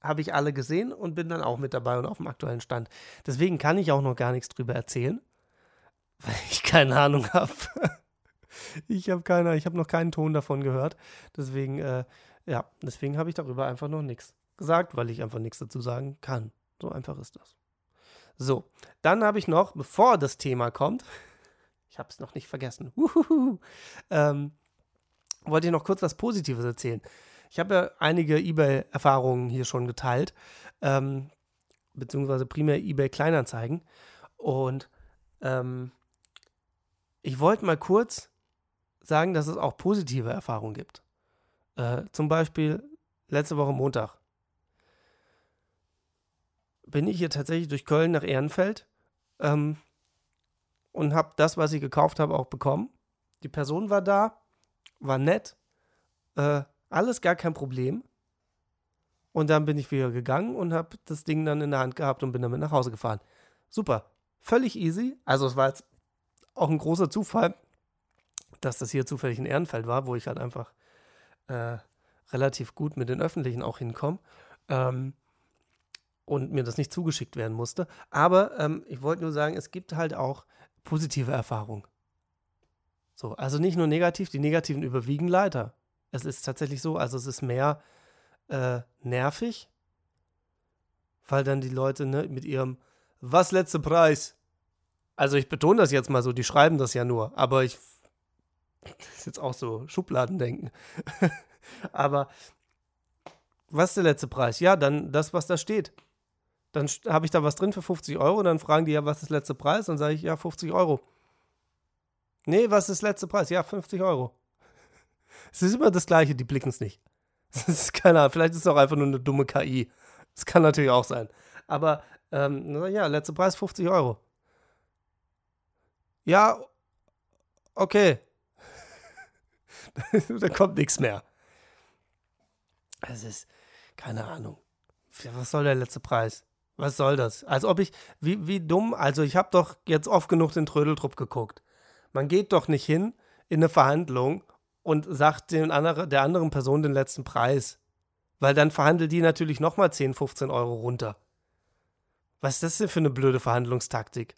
habe ich alle gesehen und bin dann auch mit dabei und auf dem aktuellen Stand. Deswegen kann ich auch noch gar nichts drüber erzählen, weil ich keine Ahnung habe. ich habe keine, ich habe noch keinen Ton davon gehört. Deswegen, äh, ja, deswegen habe ich darüber einfach noch nichts gesagt, weil ich einfach nichts dazu sagen kann. So einfach ist das. So, dann habe ich noch, bevor das Thema kommt, ich habe es noch nicht vergessen, ähm, wollte ich noch kurz was Positives erzählen. Ich habe ja einige eBay-Erfahrungen hier schon geteilt, ähm, beziehungsweise primär eBay-Kleinanzeigen. Und ähm, ich wollte mal kurz sagen, dass es auch positive Erfahrungen gibt. Äh, zum Beispiel letzte Woche Montag bin ich hier tatsächlich durch Köln nach Ehrenfeld ähm, und habe das, was ich gekauft habe, auch bekommen. Die Person war da, war nett, äh, alles gar kein Problem. Und dann bin ich wieder gegangen und habe das Ding dann in der Hand gehabt und bin damit nach Hause gefahren. Super, völlig easy. Also es war jetzt auch ein großer Zufall, dass das hier zufällig in Ehrenfeld war, wo ich halt einfach äh, relativ gut mit den Öffentlichen auch hinkomme ähm, und mir das nicht zugeschickt werden musste. Aber ähm, ich wollte nur sagen, es gibt halt auch positive Erfahrungen. So, also nicht nur negativ, die negativen überwiegen leider. Es ist tatsächlich so, also es ist mehr äh, nervig, weil dann die Leute ne, mit ihrem Was letzte Preis? Also ich betone das jetzt mal so, die schreiben das ja nur, aber ich das ist jetzt auch so Schubladendenken. Aber was ist der letzte Preis? Ja, dann das, was da steht. Dann habe ich da was drin für 50 Euro. Dann fragen die ja, was ist der letzte Preis? Dann sage ich, ja, 50 Euro. Nee, was ist der letzte Preis? Ja, 50 Euro. Es ist immer das Gleiche, die blicken es nicht. Das ist keine Ahnung, vielleicht ist es auch einfach nur eine dumme KI. Das kann natürlich auch sein. Aber, ähm, ja, letzter Preis 50 Euro. Ja, okay. da kommt nichts mehr. Es ist, keine Ahnung. Was soll der letzte Preis? Was soll das? Als ob ich, wie, wie dumm, also ich habe doch jetzt oft genug den Trödeltrupp geguckt. Man geht doch nicht hin in eine Verhandlung und sagt den andere, der anderen Person den letzten Preis. Weil dann verhandelt die natürlich nochmal 10, 15 Euro runter. Was ist das denn für eine blöde Verhandlungstaktik?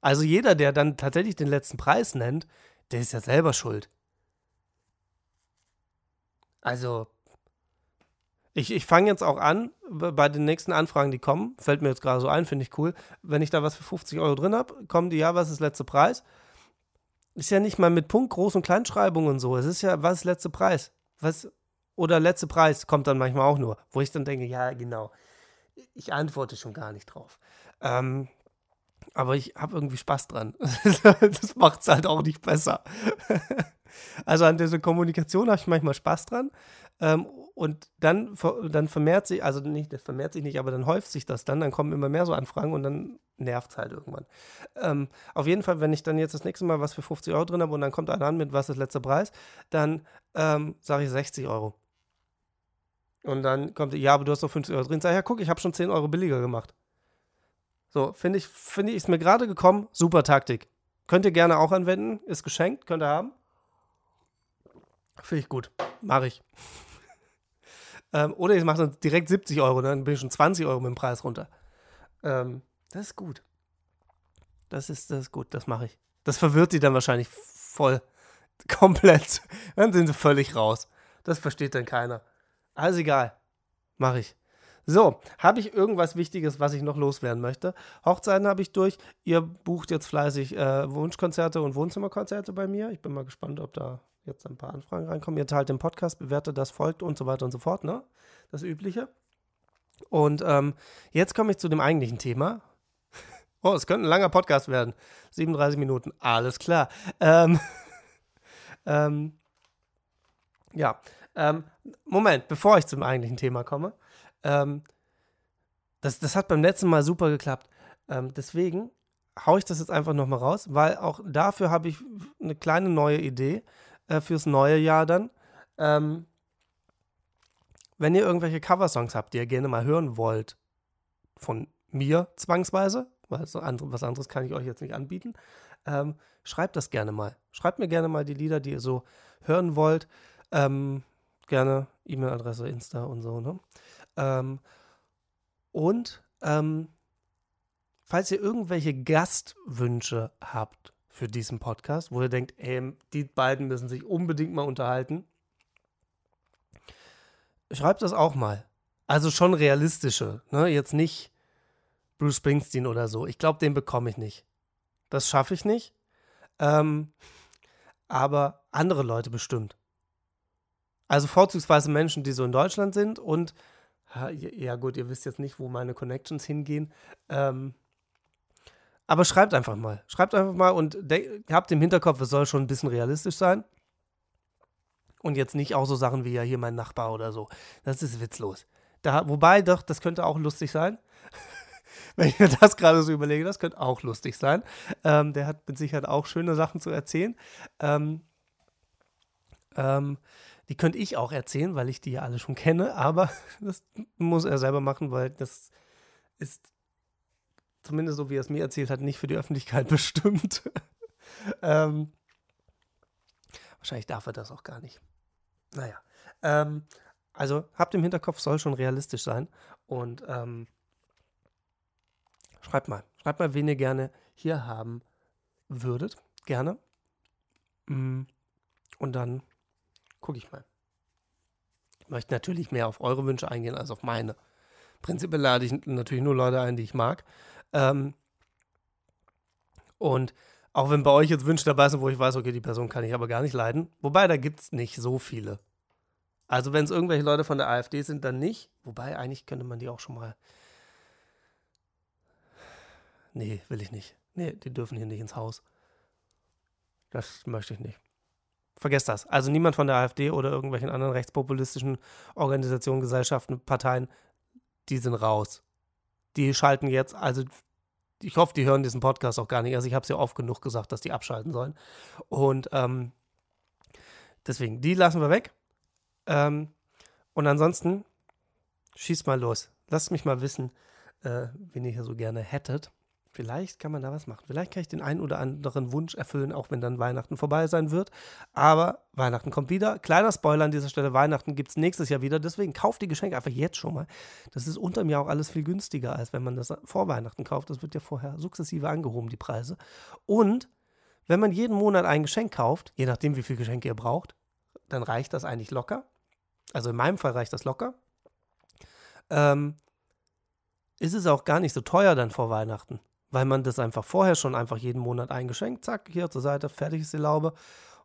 Also jeder, der dann tatsächlich den letzten Preis nennt, der ist ja selber schuld. Also, ich, ich fange jetzt auch an, bei den nächsten Anfragen, die kommen, fällt mir jetzt gerade so ein, finde ich cool. Wenn ich da was für 50 Euro drin habe, kommen die, ja, was ist letzter Preis? Ist ja nicht mal mit Punkt, Groß- und Kleinschreibung und so. Es ist ja, was ist letzter Preis? Was, oder letzter Preis kommt dann manchmal auch nur, wo ich dann denke, ja, genau. Ich antworte schon gar nicht drauf. Ähm, aber ich habe irgendwie Spaß dran. das macht es halt auch nicht besser. also an dieser Kommunikation habe ich manchmal Spaß dran. Ähm, und dann, dann vermehrt sich, also nicht, das vermehrt sich nicht, aber dann häuft sich das dann, dann kommen immer mehr so Anfragen und dann nervt es halt irgendwann. Ähm, auf jeden Fall, wenn ich dann jetzt das nächste Mal was für 50 Euro drin habe und dann kommt einer an mit, was ist letzter Preis, dann ähm, sage ich 60 Euro. Und dann kommt, ja, aber du hast doch 50 Euro drin. Sag ich, ja, guck, ich habe schon 10 Euro billiger gemacht. So, finde ich, finde ich, ist mir gerade gekommen, super Taktik. Könnt ihr gerne auch anwenden, ist geschenkt, könnt ihr haben. Finde ich gut, mache ich. ähm, oder ich mache dann direkt 70 Euro, dann bin ich schon 20 Euro mit dem Preis runter. Ähm, das ist gut. Das ist, das ist gut, das mache ich. Das verwirrt die dann wahrscheinlich voll, komplett. Dann sind sie völlig raus. Das versteht dann keiner. Alles egal, mache ich. So, habe ich irgendwas Wichtiges, was ich noch loswerden möchte? Hochzeiten habe ich durch. Ihr bucht jetzt fleißig äh, Wunschkonzerte und Wohnzimmerkonzerte bei mir. Ich bin mal gespannt, ob da jetzt ein paar Anfragen reinkommen. Ihr teilt den Podcast, bewertet das, folgt und so weiter und so fort, ne? Das Übliche. Und ähm, jetzt komme ich zu dem eigentlichen Thema. Oh, es könnte ein langer Podcast werden. 37 Minuten, alles klar. Ähm, ähm, ja, ähm, Moment, bevor ich zum eigentlichen Thema komme. Ähm, das, das hat beim letzten Mal super geklappt. Ähm, deswegen haue ich das jetzt einfach nochmal raus, weil auch dafür habe ich eine kleine neue Idee äh, fürs neue Jahr dann. Ähm, wenn ihr irgendwelche Coversongs habt, die ihr gerne mal hören wollt, von mir zwangsweise, weil so andere, was anderes kann ich euch jetzt nicht anbieten, ähm, schreibt das gerne mal. Schreibt mir gerne mal die Lieder, die ihr so hören wollt. Ähm, gerne E-Mail-Adresse, Insta und so. Ne? Ähm, und ähm, falls ihr irgendwelche Gastwünsche habt für diesen Podcast, wo ihr denkt, ey, die beiden müssen sich unbedingt mal unterhalten, schreibt das auch mal. Also schon realistische, ne? Jetzt nicht Bruce Springsteen oder so. Ich glaube, den bekomme ich nicht. Das schaffe ich nicht. Ähm, aber andere Leute bestimmt. Also vorzugsweise Menschen, die so in Deutschland sind und ja gut, ihr wisst jetzt nicht, wo meine Connections hingehen. Ähm, aber schreibt einfach mal. Schreibt einfach mal und habt im Hinterkopf, es soll schon ein bisschen realistisch sein. Und jetzt nicht auch so Sachen wie ja hier mein Nachbar oder so. Das ist witzlos. Da, wobei, doch, das könnte auch lustig sein. Wenn ich mir das gerade so überlege, das könnte auch lustig sein. Ähm, der hat mit Sicherheit auch schöne Sachen zu erzählen. Ähm, ähm, die könnte ich auch erzählen, weil ich die ja alle schon kenne, aber das muss er selber machen, weil das ist zumindest so wie er es mir erzählt hat, nicht für die Öffentlichkeit bestimmt. ähm, wahrscheinlich darf er das auch gar nicht. Naja. Ähm, also habt im Hinterkopf, soll schon realistisch sein. Und ähm, schreibt mal. Schreibt mal, wen ihr gerne hier haben würdet. Gerne. Mm, und dann gucke ich mal. Ich möchte natürlich mehr auf eure Wünsche eingehen als auf meine. Prinzipiell lade ich natürlich nur Leute ein, die ich mag. Ähm, und auch wenn bei euch jetzt Wünsche dabei sind, wo ich weiß, okay, die Person kann ich aber gar nicht leiden. Wobei, da gibt es nicht so viele. Also, wenn es irgendwelche Leute von der AfD sind, dann nicht. Wobei, eigentlich könnte man die auch schon mal. Nee, will ich nicht. Nee, die dürfen hier nicht ins Haus. Das möchte ich nicht. Vergesst das. Also niemand von der AfD oder irgendwelchen anderen rechtspopulistischen Organisationen, Gesellschaften, Parteien, die sind raus. Die schalten jetzt, also ich hoffe, die hören diesen Podcast auch gar nicht. Also ich habe es ja oft genug gesagt, dass die abschalten sollen. Und ähm, deswegen, die lassen wir weg. Ähm, und ansonsten, schießt mal los. Lasst mich mal wissen, äh, wen ihr hier so gerne hättet. Vielleicht kann man da was machen. Vielleicht kann ich den einen oder anderen Wunsch erfüllen, auch wenn dann Weihnachten vorbei sein wird. Aber Weihnachten kommt wieder. Kleiner Spoiler an dieser Stelle: Weihnachten gibt es nächstes Jahr wieder. Deswegen kauft die Geschenke einfach jetzt schon mal. Das ist unterm Jahr auch alles viel günstiger, als wenn man das vor Weihnachten kauft. Das wird ja vorher sukzessive angehoben, die Preise. Und wenn man jeden Monat ein Geschenk kauft, je nachdem, wie viele Geschenke ihr braucht, dann reicht das eigentlich locker. Also in meinem Fall reicht das locker. Ähm, ist es auch gar nicht so teuer dann vor Weihnachten weil man das einfach vorher schon einfach jeden Monat eingeschenkt, zack, hier zur Seite, fertig ist die Laube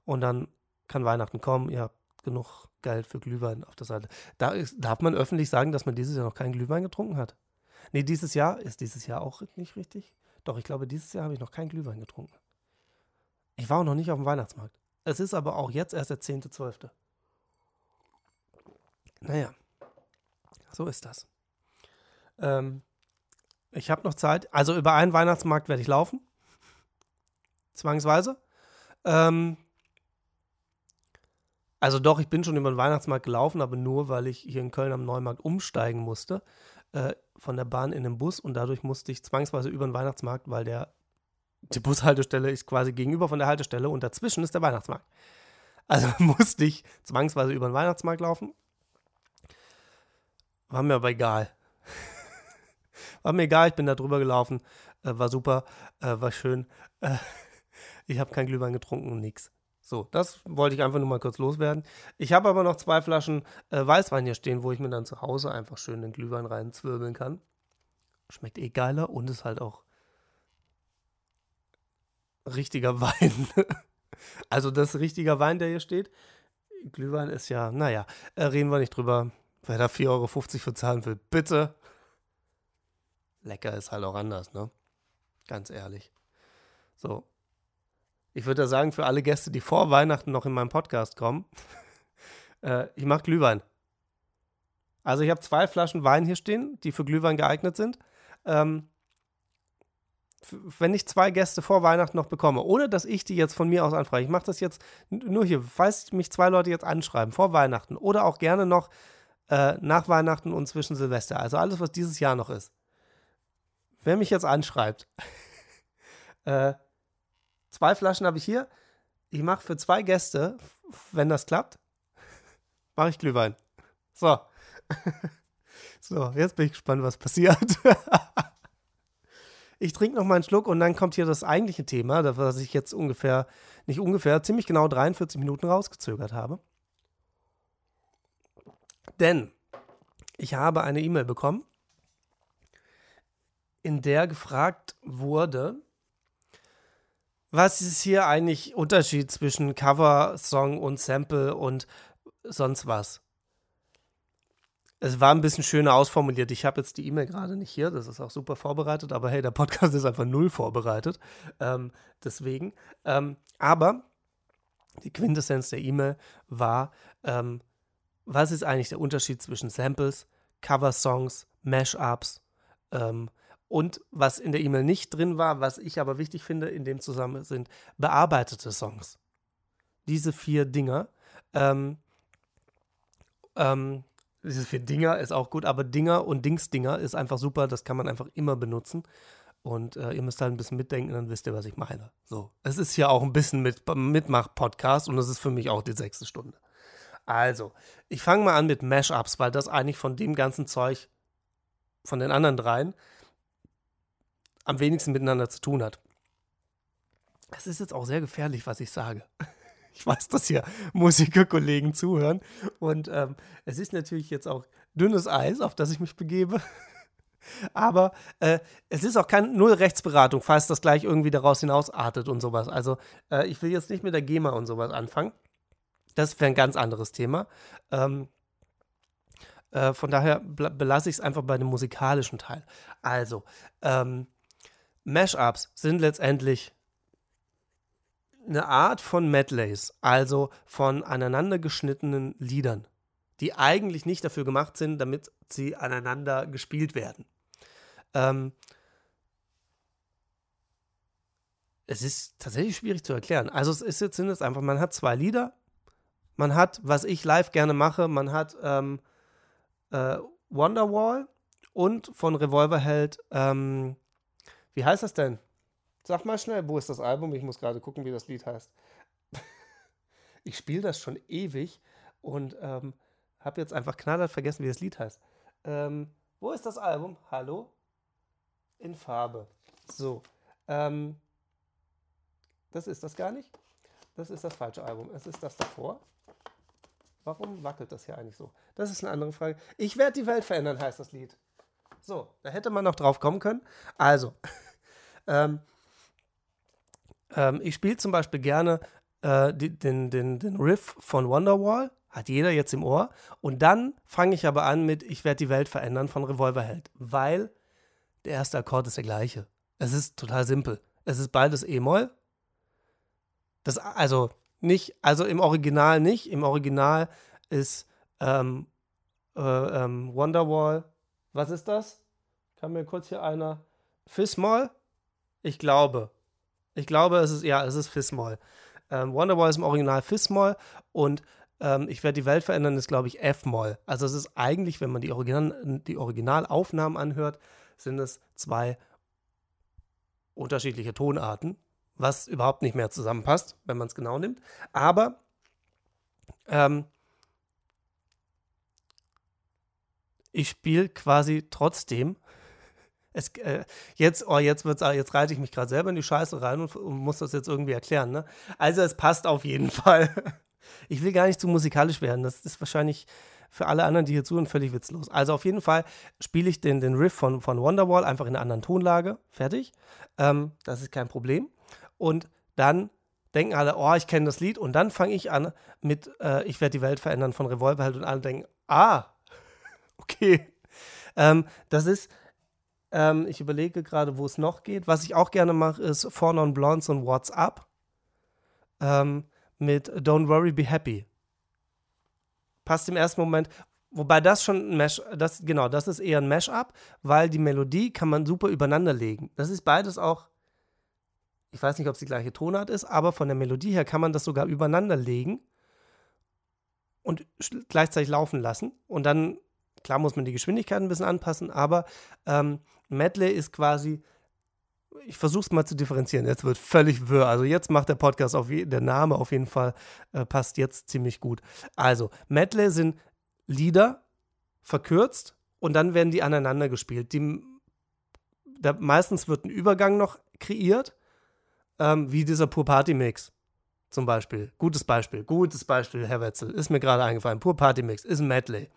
und dann kann Weihnachten kommen, ihr habt genug Geld für Glühwein auf der Seite. Da ist, darf man öffentlich sagen, dass man dieses Jahr noch keinen Glühwein getrunken hat. Nee, dieses Jahr ist dieses Jahr auch nicht richtig. Doch, ich glaube, dieses Jahr habe ich noch keinen Glühwein getrunken. Ich war auch noch nicht auf dem Weihnachtsmarkt. Es ist aber auch jetzt erst der 10.12. Naja, so ist das. Ähm, ich habe noch Zeit. Also über einen Weihnachtsmarkt werde ich laufen. Zwangsweise. Ähm, also doch, ich bin schon über den Weihnachtsmarkt gelaufen, aber nur, weil ich hier in Köln am Neumarkt umsteigen musste. Äh, von der Bahn in den Bus und dadurch musste ich zwangsweise über den Weihnachtsmarkt, weil der die Bushaltestelle ist quasi gegenüber von der Haltestelle und dazwischen ist der Weihnachtsmarkt. Also musste ich zwangsweise über den Weihnachtsmarkt laufen. War mir aber egal. War mir egal, ich bin da drüber gelaufen. Äh, war super, äh, war schön. Äh, ich habe kein Glühwein getrunken und nix. So, das wollte ich einfach nur mal kurz loswerden. Ich habe aber noch zwei Flaschen äh, Weißwein hier stehen, wo ich mir dann zu Hause einfach schön den Glühwein reinzwirbeln kann. Schmeckt eh geiler und ist halt auch richtiger Wein. also das richtiger Wein, der hier steht. Glühwein ist ja, naja, äh, reden wir nicht drüber. Wer da 4,50 Euro für zahlen will, bitte lecker ist halt auch anders, ne? Ganz ehrlich. So. Ich würde ja sagen, für alle Gäste, die vor Weihnachten noch in meinem Podcast kommen, äh, ich mache Glühwein. Also ich habe zwei Flaschen Wein hier stehen, die für Glühwein geeignet sind. Ähm, wenn ich zwei Gäste vor Weihnachten noch bekomme, ohne dass ich die jetzt von mir aus anfrage, ich mache das jetzt nur hier, falls mich zwei Leute jetzt anschreiben, vor Weihnachten oder auch gerne noch äh, nach Weihnachten und zwischen Silvester, also alles, was dieses Jahr noch ist, wer mich jetzt anschreibt, äh, zwei Flaschen habe ich hier. Ich mache für zwei Gäste, wenn das klappt, mache ich Glühwein. So. so, jetzt bin ich gespannt, was passiert. ich trinke noch mal einen Schluck und dann kommt hier das eigentliche Thema, das ich jetzt ungefähr, nicht ungefähr, ziemlich genau 43 Minuten rausgezögert habe. Denn ich habe eine E-Mail bekommen in der gefragt wurde, was ist hier eigentlich Unterschied zwischen Cover, Song und Sample und sonst was? Es war ein bisschen schöner ausformuliert. Ich habe jetzt die E-Mail gerade nicht hier, das ist auch super vorbereitet, aber hey, der Podcast ist einfach null vorbereitet. Ähm, deswegen. Ähm, aber die Quintessenz der E-Mail war, ähm, was ist eigentlich der Unterschied zwischen Samples, Cover-Songs, Mashups, ähm, und was in der E-Mail nicht drin war, was ich aber wichtig finde in dem Zusammenhang, sind bearbeitete Songs. Diese vier Dinger. Ähm, ähm, diese vier Dinger ist auch gut, aber Dinger und Dingsdinger ist einfach super. Das kann man einfach immer benutzen. Und äh, ihr müsst halt ein bisschen mitdenken, dann wisst ihr, was ich meine. So, es ist hier auch ein bisschen mit Mitmach-Podcast und es ist für mich auch die sechste Stunde. Also, ich fange mal an mit Mashups, weil das eigentlich von dem ganzen Zeug, von den anderen dreien, am wenigsten miteinander zu tun hat. Es ist jetzt auch sehr gefährlich, was ich sage. Ich weiß, dass hier Musikerkollegen zuhören. Und ähm, es ist natürlich jetzt auch dünnes Eis, auf das ich mich begebe. Aber äh, es ist auch keine Null Rechtsberatung, falls das gleich irgendwie daraus hinausartet und sowas. Also äh, ich will jetzt nicht mit der GEMA und sowas anfangen. Das wäre ein ganz anderes Thema. Ähm, äh, von daher belasse ich es einfach bei dem musikalischen Teil. Also, ähm, Mashups sind letztendlich eine Art von Medleys, also von aneinander geschnittenen Liedern, die eigentlich nicht dafür gemacht sind, damit sie aneinander gespielt werden. Ähm, es ist tatsächlich schwierig zu erklären. Also es ist jetzt sind es einfach, man hat zwei Lieder, man hat, was ich live gerne mache, man hat ähm, äh, Wonderwall und von Revolverheld ähm, Wie heißt das denn? Sag mal schnell, wo ist das Album? Ich muss gerade gucken, wie das Lied heißt. ich spiele das schon ewig und ähm, habe jetzt einfach knallhart vergessen, wie das Lied heißt. Ähm, wo ist das Album? Hallo? In Farbe. So. Ähm, das ist das gar nicht. Das ist das falsche Album. Es ist das davor. Warum wackelt das hier eigentlich so? Das ist eine andere Frage. Ich werde die Welt verändern, heißt das Lied. So, da hätte man noch drauf kommen können. Also, ähm, ähm, ich spiele zum Beispiel gerne äh, die, den, den, den Riff von Wonderwall, hat jeder jetzt im Ohr. Und dann fange ich aber an mit Ich werde die Welt verändern von Revolverheld, weil der erste Akkord ist der gleiche. Es ist total simpel. Es ist beides E-Moll. Das, also nicht, also im Original nicht. Im Original ist ähm, äh, ähm, Wonderwall. Was ist das? Kann mir kurz hier einer. Fis-Moll? Ich glaube. Ich glaube, es ist, ja, es ist Fis-Moll. Ähm, Wonderwall ist im Original Fis-Moll und ähm, Ich werde die Welt verändern ist, glaube ich, F-Moll. Also es ist eigentlich, wenn man die, Original, die Originalaufnahmen anhört, sind es zwei unterschiedliche Tonarten, was überhaupt nicht mehr zusammenpasst, wenn man es genau nimmt. Aber ähm, ich spiele quasi trotzdem es, äh, jetzt, oh, jetzt wird's, jetzt reite ich mich gerade selber in die Scheiße rein und, und, muss das jetzt irgendwie erklären. Ne? Also es passt auf jeden Fall. Ich will gar nicht zu musikalisch werden. Das ist wahrscheinlich für alle anderen, die hier zuhören, völlig witzlos. Also auf jeden Fall spiele ich den, den Riff von, von Wonderwall einfach in einer anderen Tonlage. Fertig. Ähm, das ist kein Problem. Und dann denken alle, oh, ich kenne das Lied. Und dann fange ich an mit äh, Ich werde die Welt verändern von Revolverheld und alle denken, ah, okay. Ähm, das ist ähm, ich überlege gerade, wo es noch geht. Was ich auch gerne mache, ist Four Non Blondes und What's Up ähm, mit Don't Worry, Be Happy. Passt im ersten Moment. Wobei das schon ein Mash, das, genau, das ist eher ein Mash-up, weil die Melodie kann man super übereinander legen. Das ist beides auch, ich weiß nicht, ob es die gleiche Tonart ist, aber von der Melodie her kann man das sogar übereinander legen und gleichzeitig laufen lassen. Und dann, klar muss man die Geschwindigkeit ein bisschen anpassen, aber ähm, Medley ist quasi, ich versuche es mal zu differenzieren, jetzt wird völlig wirr. Also jetzt macht der Podcast, auf je, der Name auf jeden Fall äh, passt jetzt ziemlich gut. Also Medley sind Lieder verkürzt und dann werden die aneinander gespielt. Die, da, meistens wird ein Übergang noch kreiert, ähm, wie dieser Pur Party Mix zum Beispiel. Gutes Beispiel, gutes Beispiel, Herr Wetzel, ist mir gerade eingefallen. Pur Party Mix ist ein Medley.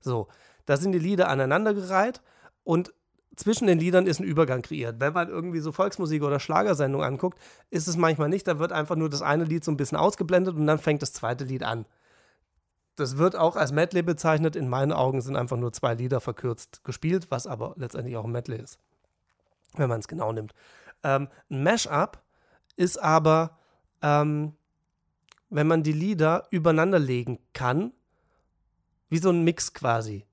So, da sind die Lieder aneinandergereiht und zwischen den Liedern ist ein Übergang kreiert. Wenn man irgendwie so Volksmusik oder Schlagersendung anguckt, ist es manchmal nicht. Da wird einfach nur das eine Lied so ein bisschen ausgeblendet und dann fängt das zweite Lied an. Das wird auch als Medley bezeichnet. In meinen Augen sind einfach nur zwei Lieder verkürzt gespielt, was aber letztendlich auch ein Medley ist, wenn man es genau nimmt. Ähm, ein Mashup ist aber, ähm, wenn man die Lieder übereinander legen kann, wie so ein Mix quasi.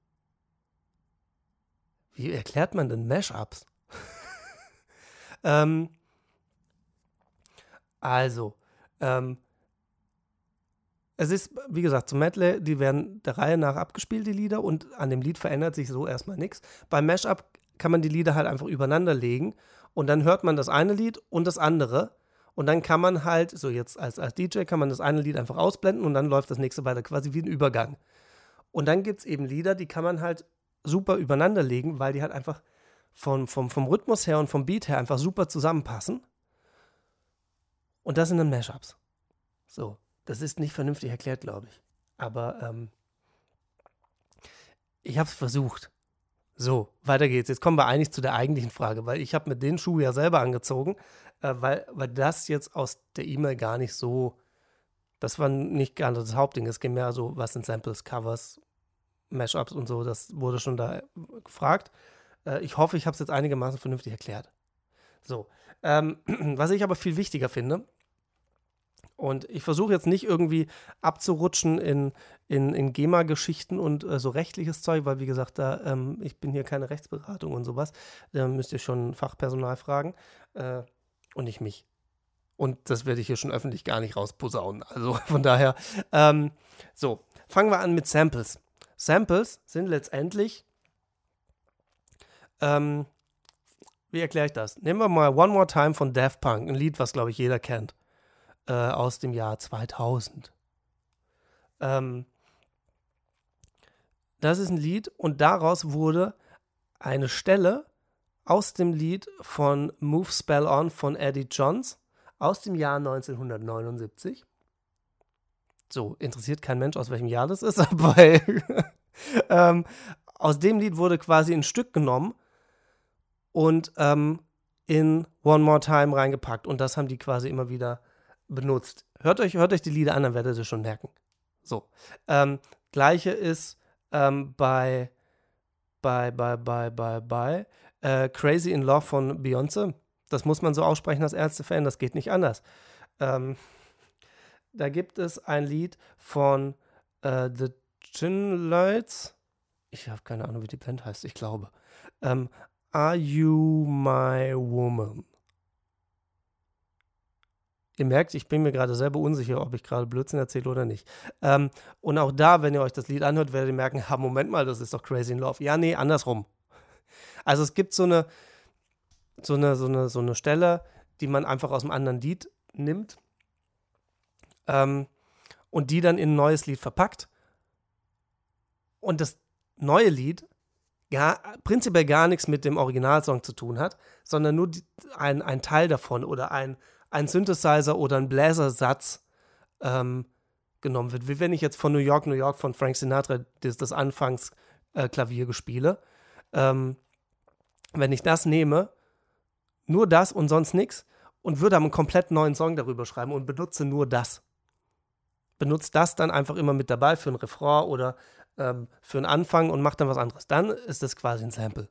Wie erklärt man denn Mashups? ähm, also, ähm, es ist, wie gesagt, zum Medley, die werden der Reihe nach abgespielt, die Lieder, und an dem Lied verändert sich so erstmal nichts. Beim Mashup kann man die Lieder halt einfach übereinander legen und dann hört man das eine Lied und das andere. Und dann kann man halt, so jetzt als, als DJ, kann man das eine Lied einfach ausblenden und dann läuft das nächste weiter, quasi wie ein Übergang. Und dann gibt es eben Lieder, die kann man halt super übereinander legen, weil die halt einfach vom, vom, vom Rhythmus her und vom Beat her einfach super zusammenpassen. Und das sind dann Mashups. So, das ist nicht vernünftig erklärt, glaube ich. Aber ähm, ich habe es versucht. So, weiter geht's. Jetzt kommen wir eigentlich zu der eigentlichen Frage, weil ich habe mir den Schuh ja selber angezogen, äh, weil, weil das jetzt aus der E-Mail gar nicht so, das war nicht gar das Hauptding. Es ging mehr so, was sind Samples, Covers, Mashups und so, das wurde schon da gefragt. Äh, ich hoffe, ich habe es jetzt einigermaßen vernünftig erklärt. So, ähm, was ich aber viel wichtiger finde, und ich versuche jetzt nicht irgendwie abzurutschen in, in, in GEMA-Geschichten und äh, so rechtliches Zeug, weil wie gesagt, da, ähm, ich bin hier keine Rechtsberatung und sowas. Da müsst ihr schon Fachpersonal fragen äh, und nicht mich. Und das werde ich hier schon öffentlich gar nicht rausposaunen. Also von daher, ähm, so, fangen wir an mit Samples. Samples sind letztendlich ähm, wie erkläre ich das? Nehmen wir mal One More Time von Daft Punk, ein Lied, was, glaube ich, jeder kennt, äh, aus dem Jahr 2000. Ähm, das ist ein Lied und daraus wurde eine Stelle aus dem Lied von Move Spell On von Eddie Johns aus dem Jahr 1979. So, interessiert kein Mensch, aus welchem Jahr das ist, aber ähm, aus dem Lied wurde quasi ein Stück genommen und ähm, in One More Time reingepackt. Und das haben die quasi immer wieder benutzt. Hört euch, hört euch die Lieder an, dann werdet ihr schon merken. So. Ähm, Gleiche ist ähm, bei, bei, bei, bei, bei, bei äh, Crazy in Love von Beyoncé. Das muss man so aussprechen als Ärzte-Fan, das geht nicht anders. Ähm, da gibt es ein Lied von äh, The Chinlights. Ich habe keine Ahnung, wie die Band heißt, ich glaube. Ähm, Are You My Woman? Ihr merkt, ich bin mir gerade selber unsicher, ob ich gerade Blödsinn erzähle oder nicht. Ähm, und auch da, wenn ihr euch das Lied anhört, werdet ihr merken, ha, Moment mal, das ist doch Crazy in Love. Ja, nee, andersrum. Also es gibt so eine, so eine, so eine, so eine Stelle, die man einfach aus einem anderen Lied nimmt ähm, und die dann in ein neues Lied verpackt. Und das neue Lied gar, prinzipiell gar nichts mit dem Originalsong zu tun hat, sondern nur die, ein, ein Teil davon oder ein, ein Synthesizer oder ein Bläsersatz ähm, genommen wird. Wie wenn ich jetzt von New York, New York von Frank Sinatra das, das Anfangsklavier äh, gespiele. Ähm, wenn ich das nehme, nur das und sonst nichts und würde einen komplett neuen Song darüber schreiben und benutze nur das. Benutze das dann einfach immer mit dabei für ein Refrain oder ähm, für einen Anfang und macht dann was anderes. Dann ist das quasi ein Sample.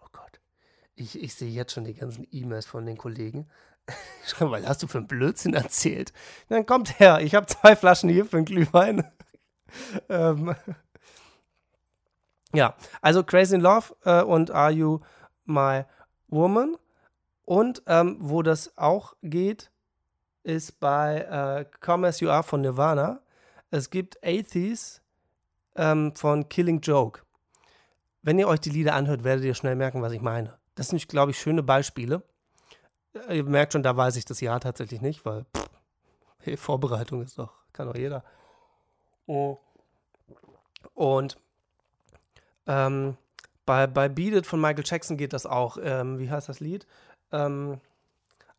Oh Gott. Ich, ich sehe jetzt schon die ganzen E-Mails von den Kollegen. Schreibe, was hast du für einen Blödsinn erzählt? Dann kommt her, ich habe zwei Flaschen hier für einen Glühwein. ähm, ja, also Crazy in Love äh, und Are You My Woman? Und ähm, wo das auch geht, ist bei äh, Come As You Are von Nirvana. Es gibt Atheist ähm, von Killing Joke. Wenn ihr euch die Lieder anhört, werdet ihr schnell merken, was ich meine. Das sind, glaube ich, schöne Beispiele. Ihr merkt schon, da weiß ich das Jahr tatsächlich nicht, weil pff, hey, Vorbereitung ist doch, kann doch jeder. Oh. Und ähm, bei, bei Beat It von Michael Jackson geht das auch. Ähm, wie heißt das Lied? Ähm,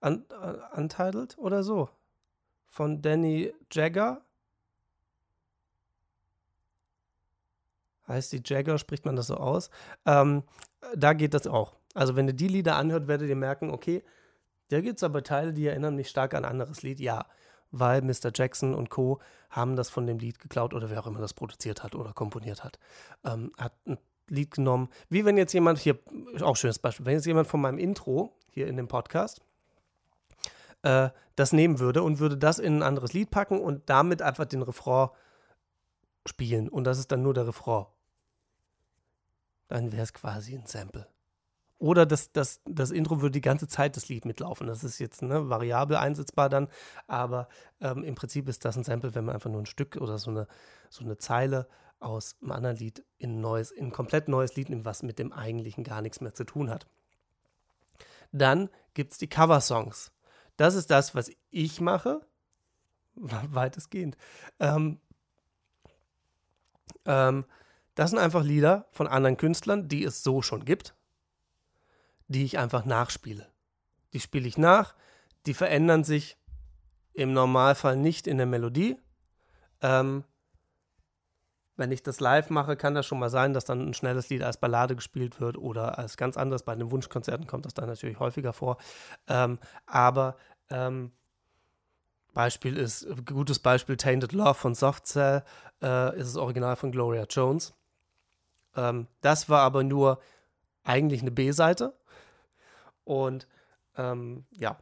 Un Untitled oder so. Von Danny Jagger. heißt die Jagger, spricht man das so aus. Ähm, da geht das auch. Also wenn ihr die Lieder anhört, werdet ihr merken, okay, da gibt es aber Teile, die erinnern mich stark an ein anderes Lied. Ja, weil Mr. Jackson und Co. haben das von dem Lied geklaut oder wer auch immer das produziert hat oder komponiert hat. Ähm, hat ein Lied genommen. Wie wenn jetzt jemand, hier, auch schönes Beispiel, wenn jetzt jemand von meinem Intro hier in dem Podcast äh, das nehmen würde und würde das in ein anderes Lied packen und damit einfach den Refrain spielen. Und das ist dann nur der Refrain dann wäre es quasi ein Sample. Oder das, das, das Intro würde die ganze Zeit das Lied mitlaufen. Das ist jetzt ne, variabel einsetzbar dann, aber ähm, im Prinzip ist das ein Sample, wenn man einfach nur ein Stück oder so eine, so eine Zeile aus einem anderen Lied in neues, in ein komplett neues Lied nimmt, was mit dem eigentlichen gar nichts mehr zu tun hat. Dann gibt es die Cover-Songs. Das ist das, was ich mache, weitestgehend. Ähm, ähm, das sind einfach Lieder von anderen Künstlern, die es so schon gibt, die ich einfach nachspiele. Die spiele ich nach, die verändern sich im Normalfall nicht in der Melodie. Ähm, wenn ich das live mache, kann das schon mal sein, dass dann ein schnelles Lied als Ballade gespielt wird oder als ganz anderes. Bei den Wunschkonzerten kommt das dann natürlich häufiger vor. Ähm, aber ähm, Beispiel ist, gutes Beispiel, Tainted Love von Soft Cell, äh, ist das Original von Gloria Jones. Ähm, das war aber nur eigentlich eine B-Seite. Und ähm, ja,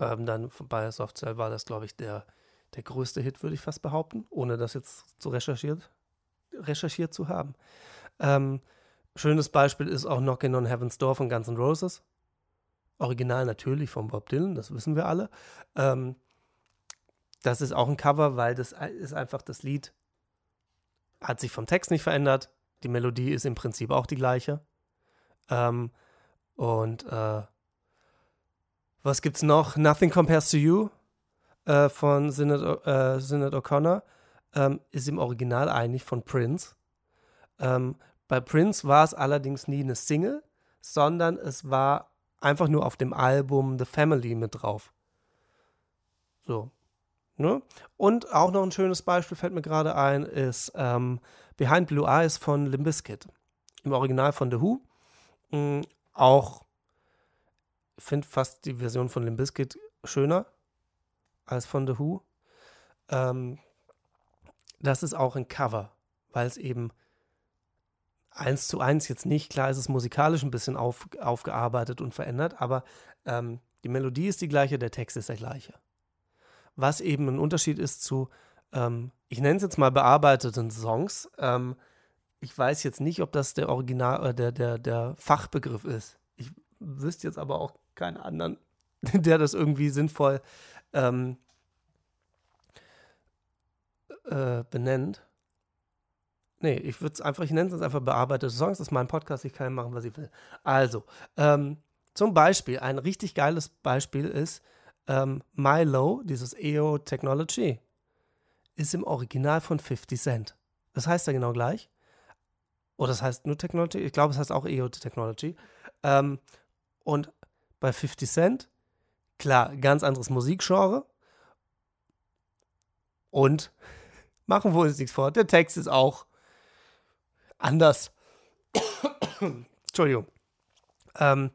ähm, dann bei Softcell war das, glaube ich, der, der größte Hit, würde ich fast behaupten, ohne das jetzt zu recherchiert, recherchiert zu haben. Ähm, schönes Beispiel ist auch Knockin' on Heaven's Door von Guns N' Roses. Original natürlich von Bob Dylan, das wissen wir alle. Ähm, das ist auch ein Cover, weil das ist einfach das Lied hat sich vom Text nicht verändert. Die Melodie ist im Prinzip auch die gleiche. Ähm, und äh, was gibt's noch? Nothing Compares to You äh, von Sinead, äh, O'Connor ähm, ist im Original eigentlich von Prince. Ähm, bei Prince war es allerdings nie eine Single, sondern es war einfach nur auf dem Album The Family mit drauf. So. Ne? Und auch noch ein schönes Beispiel fällt mir gerade ein, ist ähm, Behind Blue Eyes von Limbiskit. Im Original von The Who. Mhm, auch, finde fast die Version von Limbiskit schöner als von The Who. Ähm, das ist auch ein Cover, weil es eben eins zu eins jetzt nicht, klar ist es musikalisch ein bisschen auf, aufgearbeitet und verändert, aber ähm, die Melodie ist die gleiche, der Text ist der gleiche. Was eben ein Unterschied ist zu, ähm, ich nenne es jetzt mal bearbeiteten Songs. Ähm, ich weiß jetzt nicht, ob das der Original, äh, der, der, der Fachbegriff ist. Ich wüsste jetzt aber auch keinen anderen, der das irgendwie sinnvoll ähm, äh, benennt. Nee, ich würde es einfach, ich nenne es einfach bearbeitete Songs. Das ist mein Podcast, ich kann machen, was ich will. Also, ähm, zum Beispiel, ein richtig geiles Beispiel ist ähm, Milo, dieses EO Technology, ist im Original von 50 Cent. Das heißt ja genau gleich. Oder das heißt nur Technology? Ich glaube, es heißt auch EO Technology. Ähm, und bei 50 Cent, klar, ganz anderes Musikgenre. Und machen wir uns nichts vor, der Text ist auch anders. Entschuldigung. Ähm,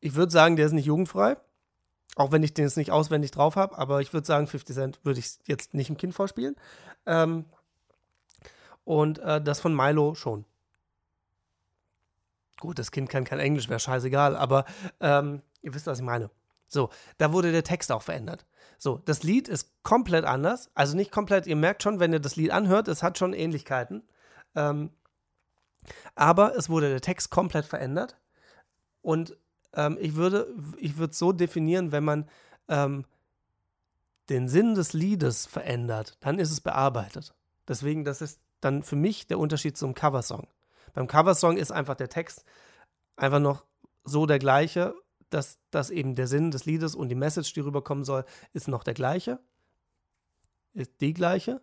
ich würde sagen, der ist nicht jugendfrei. Auch wenn ich den jetzt nicht auswendig drauf habe, aber ich würde sagen, 50 Cent würde ich jetzt nicht im Kind vorspielen. Ähm, und äh, das von Milo schon. Gut, das Kind kann kein Englisch, wäre scheißegal, aber ähm, ihr wisst, was ich meine. So, da wurde der Text auch verändert. So, das Lied ist komplett anders. Also nicht komplett, ihr merkt schon, wenn ihr das Lied anhört, es hat schon Ähnlichkeiten. Ähm, aber es wurde der Text komplett verändert. Und ähm, ich würde ich würde so definieren, wenn man ähm, den Sinn des Liedes verändert, dann ist es bearbeitet. Deswegen, das ist dann für mich der Unterschied zum Coversong. Beim Coversong ist einfach der Text einfach noch so der gleiche, dass, dass eben der Sinn des Liedes und die Message, die rüberkommen soll, ist noch der gleiche. Ist die gleiche.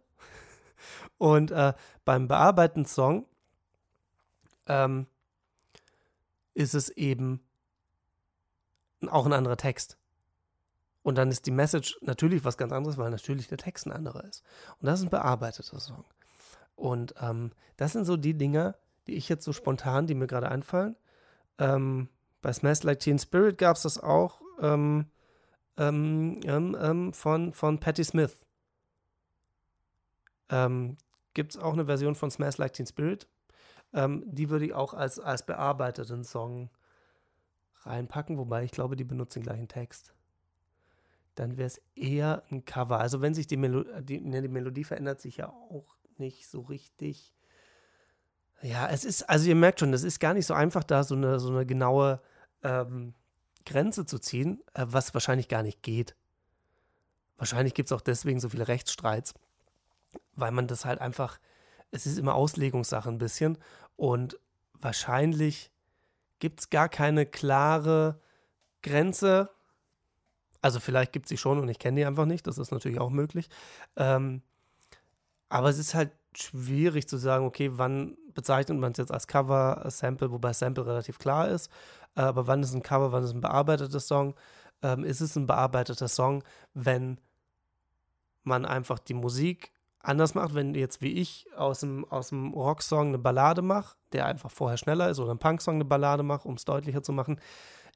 Und äh, beim bearbeiteten Song ähm, ist es eben auch ein anderer Text. Und dann ist die Message natürlich was ganz anderes, weil natürlich der Text ein anderer ist. Und das ist ein bearbeiteter Song. Und ähm, das sind so die Dinge, die ich jetzt so spontan, die mir gerade einfallen. Ähm, bei Smash Like Teen Spirit gab es das auch ähm, ähm, ähm, ähm von, von Patti Smith. Gibt es auch eine Version von Smash Like Teen Spirit? die würde ich auch als, als bearbeiteten Song reinpacken, wobei ich glaube, die benutzen den gleichen Text. Dann wäre es eher ein Cover. Also wenn sich die, Melo die, ne, die Melodie verändert sich ja auch nicht so richtig. Ja, es ist, also ihr merkt schon, es ist gar nicht so einfach, da so eine, so eine genaue ähm, Grenze zu ziehen, äh, was wahrscheinlich gar nicht geht. Wahrscheinlich gibt es auch deswegen so viele Rechtsstreits, weil man das halt einfach, es ist immer Auslegungssache ein bisschen und wahrscheinlich gibt es gar keine klare Grenze. Also vielleicht gibt es sie schon und ich kenne die einfach nicht, das ist natürlich auch möglich. Ähm, aber es ist halt schwierig zu sagen, okay, wann bezeichnet man es jetzt als Cover, als Sample, wobei Sample relativ klar ist. Äh, aber wann ist ein Cover, wann ist ein bearbeiteter Song? Ähm, ist es ein bearbeiteter Song, wenn man einfach die Musik anders macht, wenn jetzt wie ich aus dem, aus dem Rocksong eine Ballade mache, der einfach vorher schneller ist, oder ein Punksong eine Ballade mache, um es deutlicher zu machen,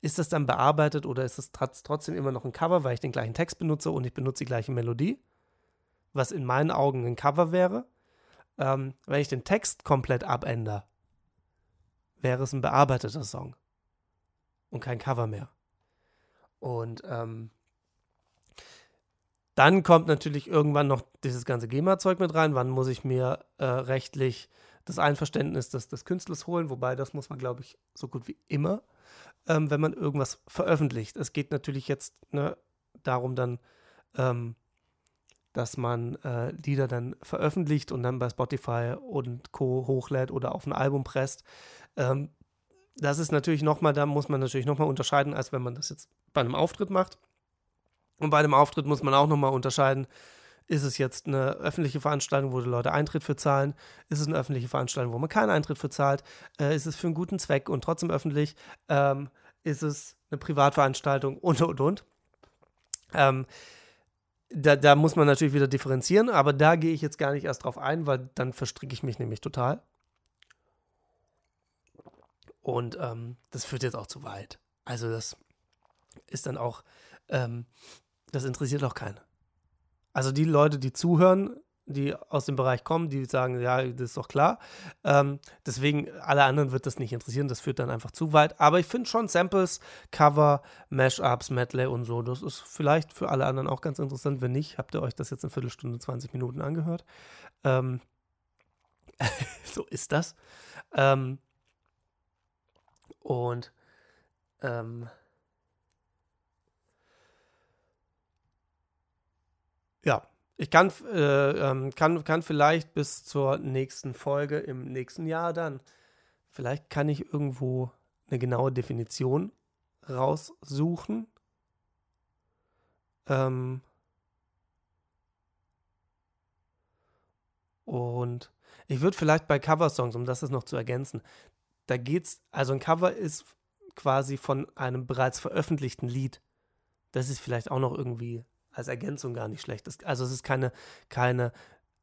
ist das dann bearbeitet oder ist es trotzdem immer noch ein Cover, weil ich den gleichen Text benutze und ich benutze die gleiche Melodie? Was in meinen Augen ein Cover wäre. Ähm, wenn ich den Text komplett abändere, wäre es ein bearbeiteter Song und kein Cover mehr. Und ähm, dann kommt natürlich irgendwann noch dieses ganze GEMA-Zeug mit rein. Wann muss ich mir äh, rechtlich das Einverständnis des, des Künstlers holen? Wobei, das muss man, glaube ich, so gut wie immer, ähm, wenn man irgendwas veröffentlicht. Es geht natürlich jetzt ne, darum dann, ähm, dass man äh, Lieder dann veröffentlicht und dann bei Spotify und Co. hochlädt oder auf ein Album presst. Ähm, das ist natürlich nochmal, da muss man natürlich nochmal unterscheiden, als wenn man das jetzt bei einem Auftritt macht. Und bei einem Auftritt muss man auch nochmal unterscheiden, ist es jetzt eine öffentliche Veranstaltung, wo die Leute Eintritt für zahlen? Ist es eine öffentliche Veranstaltung, wo man keinen Eintritt für zahlt? Äh, ist es für einen guten Zweck und trotzdem öffentlich? Ähm, ist es eine Privatveranstaltung und und und? Ähm, da, da muss man natürlich wieder differenzieren, aber da gehe ich jetzt gar nicht erst drauf ein, weil dann verstricke ich mich nämlich total. Und ähm, das führt jetzt auch zu weit. Also das ist dann auch, ähm, das interessiert auch keinen. Also die Leute, die zuhören, die aus dem Bereich kommen, die sagen, ja, das ist doch klar. Ähm, deswegen, alle anderen wird das nicht interessieren, das führt dann einfach zu weit. Aber ich finde schon Samples, Cover, Mashups, Medley und so, das ist vielleicht für alle anderen auch ganz interessant. Wenn nicht, habt ihr euch das jetzt in Viertelstunde, 20 Minuten angehört. Ähm, so ist das. Ähm, und ähm, Ja, ich kann, äh, ähm, kann, kann vielleicht bis zur nächsten Folge im nächsten Jahr dann, vielleicht kann ich irgendwo eine genaue Definition raussuchen. Ähm und ich würde vielleicht bei Coversongs, um das noch zu ergänzen, da geht's, also ein Cover ist quasi von einem bereits veröffentlichten Lied. Das ist vielleicht auch noch irgendwie als Ergänzung gar nicht schlecht. also es ist keine, keine,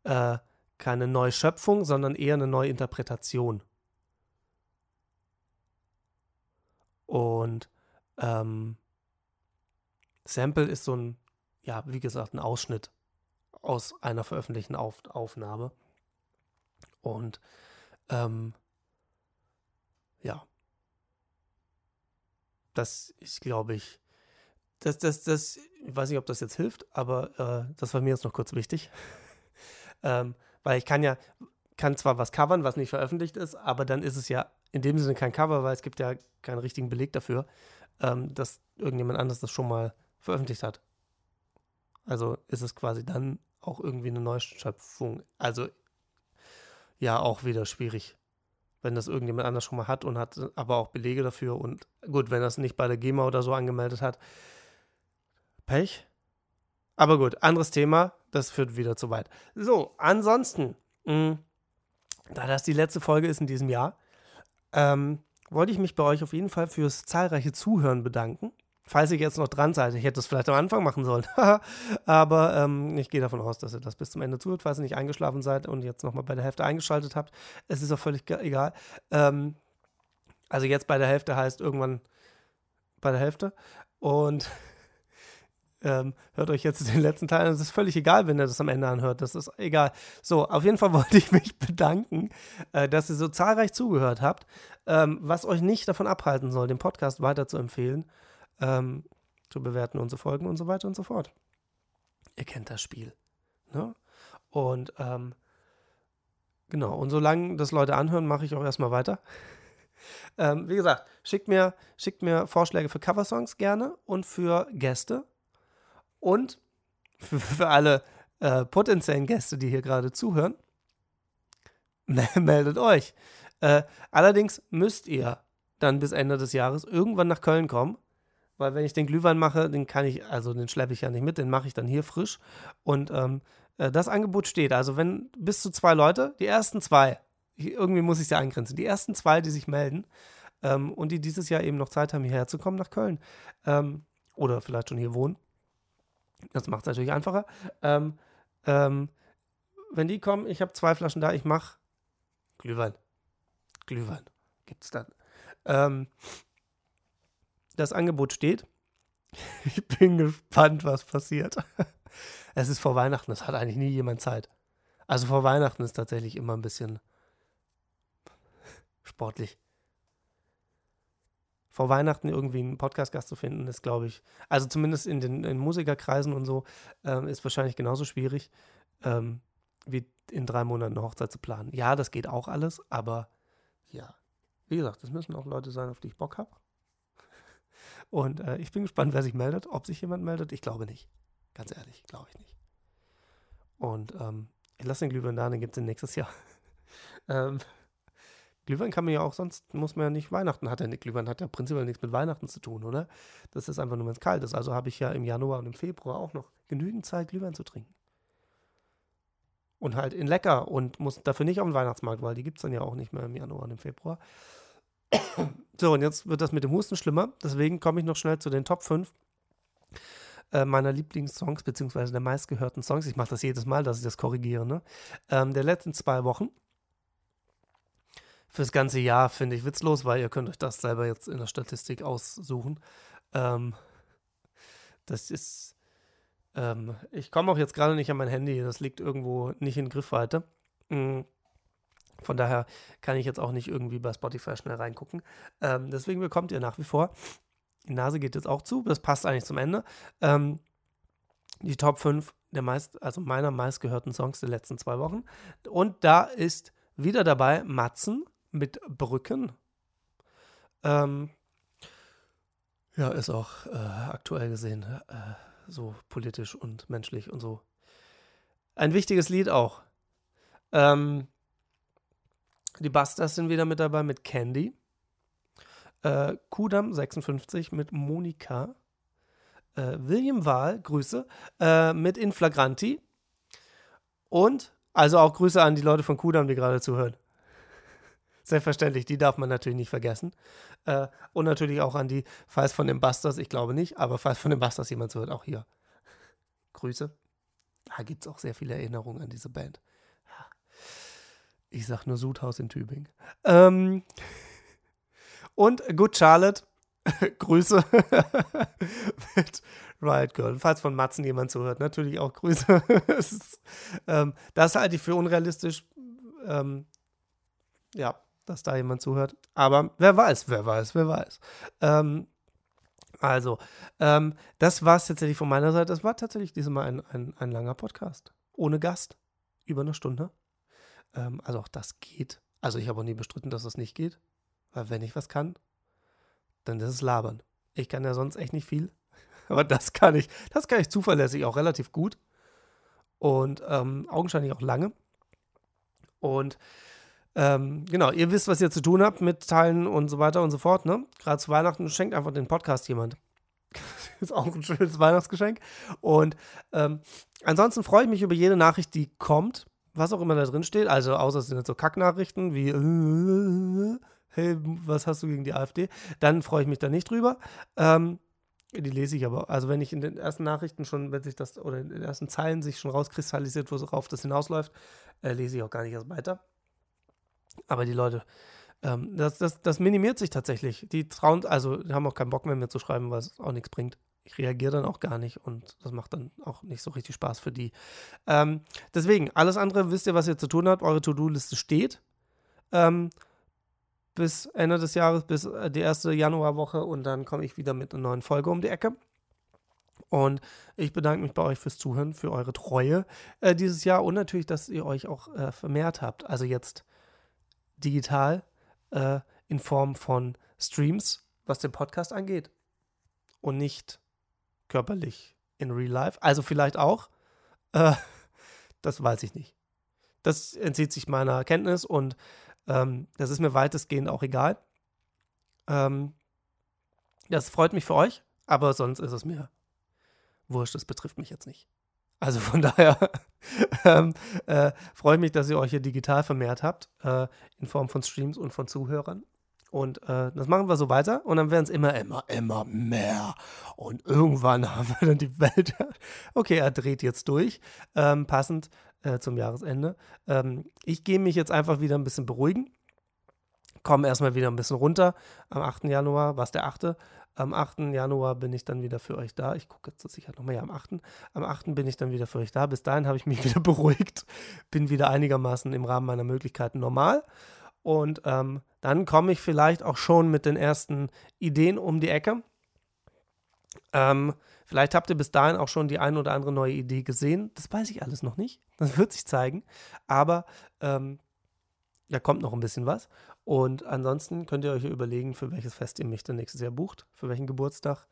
äh, keine Neuschöpfung, sondern eher eine Neuinterpretation. Und ähm, Sample ist so ein, ja, wie gesagt, ein Ausschnitt aus einer veröffentlichten Auf Aufnahme. Und ähm, ja, das ist, glaube ich, das, das, das, ich weiß nicht, ob das jetzt hilft, aber äh, das war mir jetzt noch kurz wichtig. ähm, weil ich kann ja, kann zwar was covern, was nicht veröffentlicht ist, aber dann ist es ja in dem Sinne kein Cover, weil es gibt ja keinen richtigen Beleg dafür, ähm, dass irgendjemand anderes das schon mal veröffentlicht hat. Also ist es quasi dann auch irgendwie eine Neuschöpfung. Also ja, auch wieder schwierig, wenn das irgendjemand anders schon mal hat und hat aber auch Belege dafür. Und gut, wenn das nicht bei der GEMA oder so angemeldet hat, Pech. Aber gut, anderes Thema. Das führt wieder zu weit. So, ansonsten, mh, hm, da das die letzte Folge ist in diesem Jahr, ähm, wollte ich mich bei euch auf jeden Fall fürs zahlreiche Zuhören bedanken. Falls ihr jetzt noch dran seid, ich hätte es vielleicht am Anfang machen sollen. Aber ähm, ich gehe davon aus, dass ihr das bis zum Ende zuhört, falls ihr nicht eingeschlafen seid und jetzt nochmal bei der Hälfte eingeschaltet habt. Es ist auch völlig egal. Ähm, also jetzt bei der Hälfte heißt irgendwann bei der Hälfte. Und ähm, hört euch jetzt den letzten Teil an. Es ist völlig egal, wenn ihr das am Ende anhört. Das ist egal. So, auf jeden Fall wollte ich mich bedanken, äh, dass ihr so zahlreich zugehört habt, ähm, was euch nicht davon abhalten soll, den Podcast weiter zu empfehlen, ähm, zu bewerten und zu folgen und so weiter und so fort. Ihr kennt das Spiel. Ne? Und ähm, genau, und solange das Leute anhören, mache ich auch erstmal weiter. Ähm, wie gesagt, schickt mir, schickt mir Vorschläge für Coversongs gerne und für Gäste. Und für, alle äh, potenziellen Gäste, die hier gerade zuhören, meldet euch. Äh, allerdings müsst ihr dann bis Ende des Jahres irgendwann nach Köln kommen, weil wenn ich den Glühwein mache, den kann ich, also den schleppe ich ja nicht mit, den mache ich dann hier frisch. Und ähm, äh, das Angebot steht. Also wenn bis zu zwei Leute, die ersten zwei, irgendwie muss ich sie eingrenzen, die ersten zwei, die sich melden ähm, und die dieses Jahr eben noch Zeit haben, hierher zu kommen nach Köln ähm, oder vielleicht schon hier wohnen, das macht es natürlich einfacher. Ähm, ähm, wenn die kommen, ich habe zwei Flaschen da, ich mache Glühwein. Glühwein gibt es dann. Ähm, das Angebot steht. Ich bin gespannt, was passiert. Es ist vor Weihnachten, es hat eigentlich nie jemand Zeit. Also vor Weihnachten ist tatsächlich immer ein bisschen sportlich vor Weihnachten irgendwie einen Podcast-Gast zu finden, ist, glaube ich, also zumindest in den in Musikerkreisen und so, ähm, ist wahrscheinlich genauso schwierig, ähm, wie in drei Monaten eine Hochzeit zu planen. Ja, das geht auch alles, aber ja, wie gesagt, das müssen auch Leute sein, auf die ich Bock habe. Und äh, ich bin gespannt, wer sich meldet, ob sich jemand meldet. Ich glaube nicht. Ganz ehrlich, glaube ich nicht. Und ähm, ich lasse den Glühwein da, den gibt es nächstes Jahr. ähm, Glühwein kann man ja auch, sonst muss man ja nicht Weihnachten, hat ja nicht, Glühwein hat ja prinzipiell nichts mit Weihnachten zu tun, oder? Das ist einfach nur, wenn es kalt ist. Also habe ich ja im Januar und im Februar auch noch genügend Zeit, Glühwein zu trinken. Und halt in lecker und muss dafür nicht auf den Weihnachtsmarkt, weil die gibt es dann ja auch nicht mehr im Januar und im Februar. So, und jetzt wird das mit dem Husten schlimmer. Deswegen komme ich noch schnell zu den Top 5 äh, meiner Lieblingssongs, beziehungsweise der meistgehörten Songs. Ich mache das jedes Mal, dass ich das korrigiere. Ne? Ähm, der letzten zwei Wochen. Fürs ganze Jahr finde ich witzlos, weil ihr könnt euch das selber jetzt in der Statistik aussuchen. Ähm, das ist. Ähm, ich komme auch jetzt gerade nicht an mein Handy. Das liegt irgendwo nicht in Griffweite. Mhm. Von daher kann ich jetzt auch nicht irgendwie bei Spotify schnell reingucken. Ähm, deswegen bekommt ihr nach wie vor, die Nase geht jetzt auch zu, das passt eigentlich zum Ende, ähm, die Top 5 der meist, also meiner meistgehörten Songs der letzten zwei Wochen. Und da ist wieder dabei Matzen mit Brücken. Ähm, ja, ist auch äh, aktuell gesehen äh, so politisch und menschlich und so. Ein wichtiges Lied auch. Ähm, die Busters sind wieder mit dabei mit Candy. Äh, Kudam 56 mit Monika. Äh, William Wahl, Grüße, äh, mit Inflagranti. Und also auch Grüße an die Leute von Kudam, die gerade zuhören. Selbstverständlich, die darf man natürlich nicht vergessen. Äh, und natürlich auch an die, falls von den Busters, ich glaube nicht, aber falls von den Busters jemand zuhört, auch hier. Grüße. Da gibt es auch sehr viele Erinnerungen an diese Band. Ich sag nur Sudhaus in Tübingen. Ähm, und Good Charlotte, Grüße mit Riot Girl. Falls von Matzen jemand zuhört, natürlich auch Grüße. ist, ähm, das halte ich für unrealistisch. Ähm, ja, dass da jemand zuhört. Aber wer weiß, wer weiß, wer weiß. Ähm, also, ähm, das war es tatsächlich von meiner Seite. Das war tatsächlich diesmal ein, ein, ein langer Podcast. Ohne Gast. Über eine Stunde. Ähm, also auch das geht. Also ich habe auch nie bestritten, dass das nicht geht. Weil wenn ich was kann, dann ist es labern. Ich kann ja sonst echt nicht viel. Aber das kann ich. Das kann ich zuverlässig auch relativ gut. Und ähm, augenscheinlich auch lange. Und ähm, genau, ihr wisst, was ihr zu tun habt mit Teilen und so weiter und so fort. Ne? Gerade zu Weihnachten schenkt einfach den Podcast jemand. ist auch ein schönes Weihnachtsgeschenk. Und ähm, ansonsten freue ich mich über jede Nachricht, die kommt was auch immer da drin steht, also außer es sind jetzt so Kacknachrichten wie hey, was hast du gegen die AfD, dann freue ich mich da nicht drüber. Ähm, die lese ich aber. Also wenn ich in den ersten Nachrichten schon, wenn sich das, oder in den ersten Zeilen sich schon rauskristallisiert, worauf das hinausläuft, äh, lese ich auch gar nicht erst weiter. Aber die Leute, ähm, das, das, das minimiert sich tatsächlich. Die trauen, also haben auch keinen Bock mehr, mir zu schreiben, weil es auch nichts bringt ich reagiere dann auch gar nicht und das macht dann auch nicht so richtig Spaß für die. Ähm, deswegen, alles andere wisst ihr, was ihr zu tun habt. Eure To-Do-Liste steht. Ähm, bis Ende des Jahres, bis äh, die erste Januarwoche und dann komme ich wieder mit einer neuen Folge um die Ecke. Und ich bedanke mich bei euch fürs Zuhören, für eure Treue äh, dieses Jahr und natürlich, dass ihr euch auch äh, vermehrt habt. Also jetzt digital äh, in Form von Streams, was den Podcast angeht. Und nicht körperlich in Real Life. Also vielleicht auch. Äh, das weiß ich nicht. Das entzieht sich meiner Kenntnis und ähm, das ist mir weitestgehend auch egal. Ähm, das freut mich für euch, aber sonst ist es mir wurscht. Das betrifft mich jetzt nicht. Also von daher ähm, äh, freue ich mich, dass ihr euch hier digital vermehrt habt, äh, in Form von Streams und von Zuhörern. Und äh, das machen wir so weiter und dann werden es immer, immer, immer mehr. Und irgendwann haben wir dann die Welt. okay, er dreht jetzt durch, ähm, passend äh, zum Jahresende. Ähm, ich gehe mich jetzt einfach wieder ein bisschen beruhigen. Komme erstmal wieder ein bisschen runter. Am 8. Januar, was der 8. Am 8. Januar bin ich dann wieder für euch da. Ich gucke jetzt sicher nochmal, ja, am 8. Am 8. bin ich dann wieder für euch da. Bis dahin habe ich mich wieder beruhigt. Bin wieder einigermaßen im Rahmen meiner Möglichkeiten normal. Und ähm, dann komme ich vielleicht auch schon mit den ersten Ideen um die Ecke. Ähm, vielleicht habt ihr bis dahin auch schon die ein oder andere neue Idee gesehen. Das weiß ich alles noch nicht. Das wird sich zeigen. Aber ähm, da kommt noch ein bisschen was. Und ansonsten könnt ihr euch überlegen, für welches Fest ihr mich dann nächstes Jahr bucht, für welchen Geburtstag.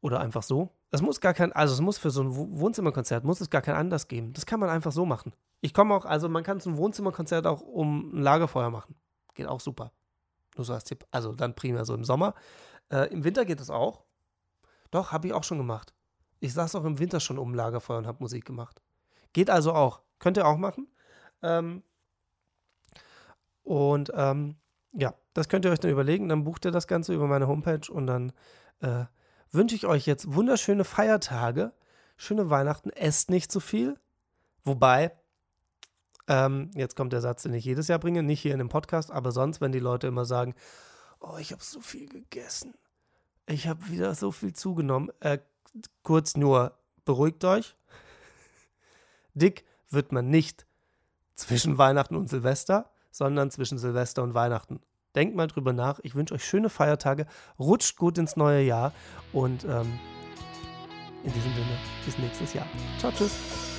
Oder einfach so. Es muss gar kein, also es muss für so ein Wohnzimmerkonzert, muss es gar kein Anlass geben. Das kann man einfach so machen. Ich komme auch, also man kann so ein Wohnzimmerkonzert auch um ein Lagerfeuer machen. Geht auch super. Nur so als Tipp. Also dann primär so im Sommer. Äh, Im Winter geht es auch. Doch, habe ich auch schon gemacht. Ich saß auch im Winter schon um ein Lagerfeuer und habe Musik gemacht. Geht also auch. Könnt ihr auch machen. Ähm, und ähm, ja, das könnt ihr euch dann überlegen. Dann bucht ihr das Ganze über meine Homepage und dann äh, wünsche ich euch jetzt wunderschöne Feiertage, schöne Weihnachten. Esst nicht zu viel. Wobei, ähm, jetzt kommt der Satz, den ich jedes Jahr bringe, nicht hier in dem Podcast, aber sonst, wenn die Leute immer sagen, oh, ich habe so viel gegessen. Ich habe wieder so viel zugenommen. Äh, kurz nur, beruhigt euch. Dick wird man nicht zwischen Weihnachten und Silvester, sondern zwischen Silvester und Weihnachten. Denkt mal drüber nach. Ich wünsche euch schöne Feiertage, rutscht gut ins neue Jahr und ähm, in diesem Sinne bis nächstes Jahr. Ciao, tschüss.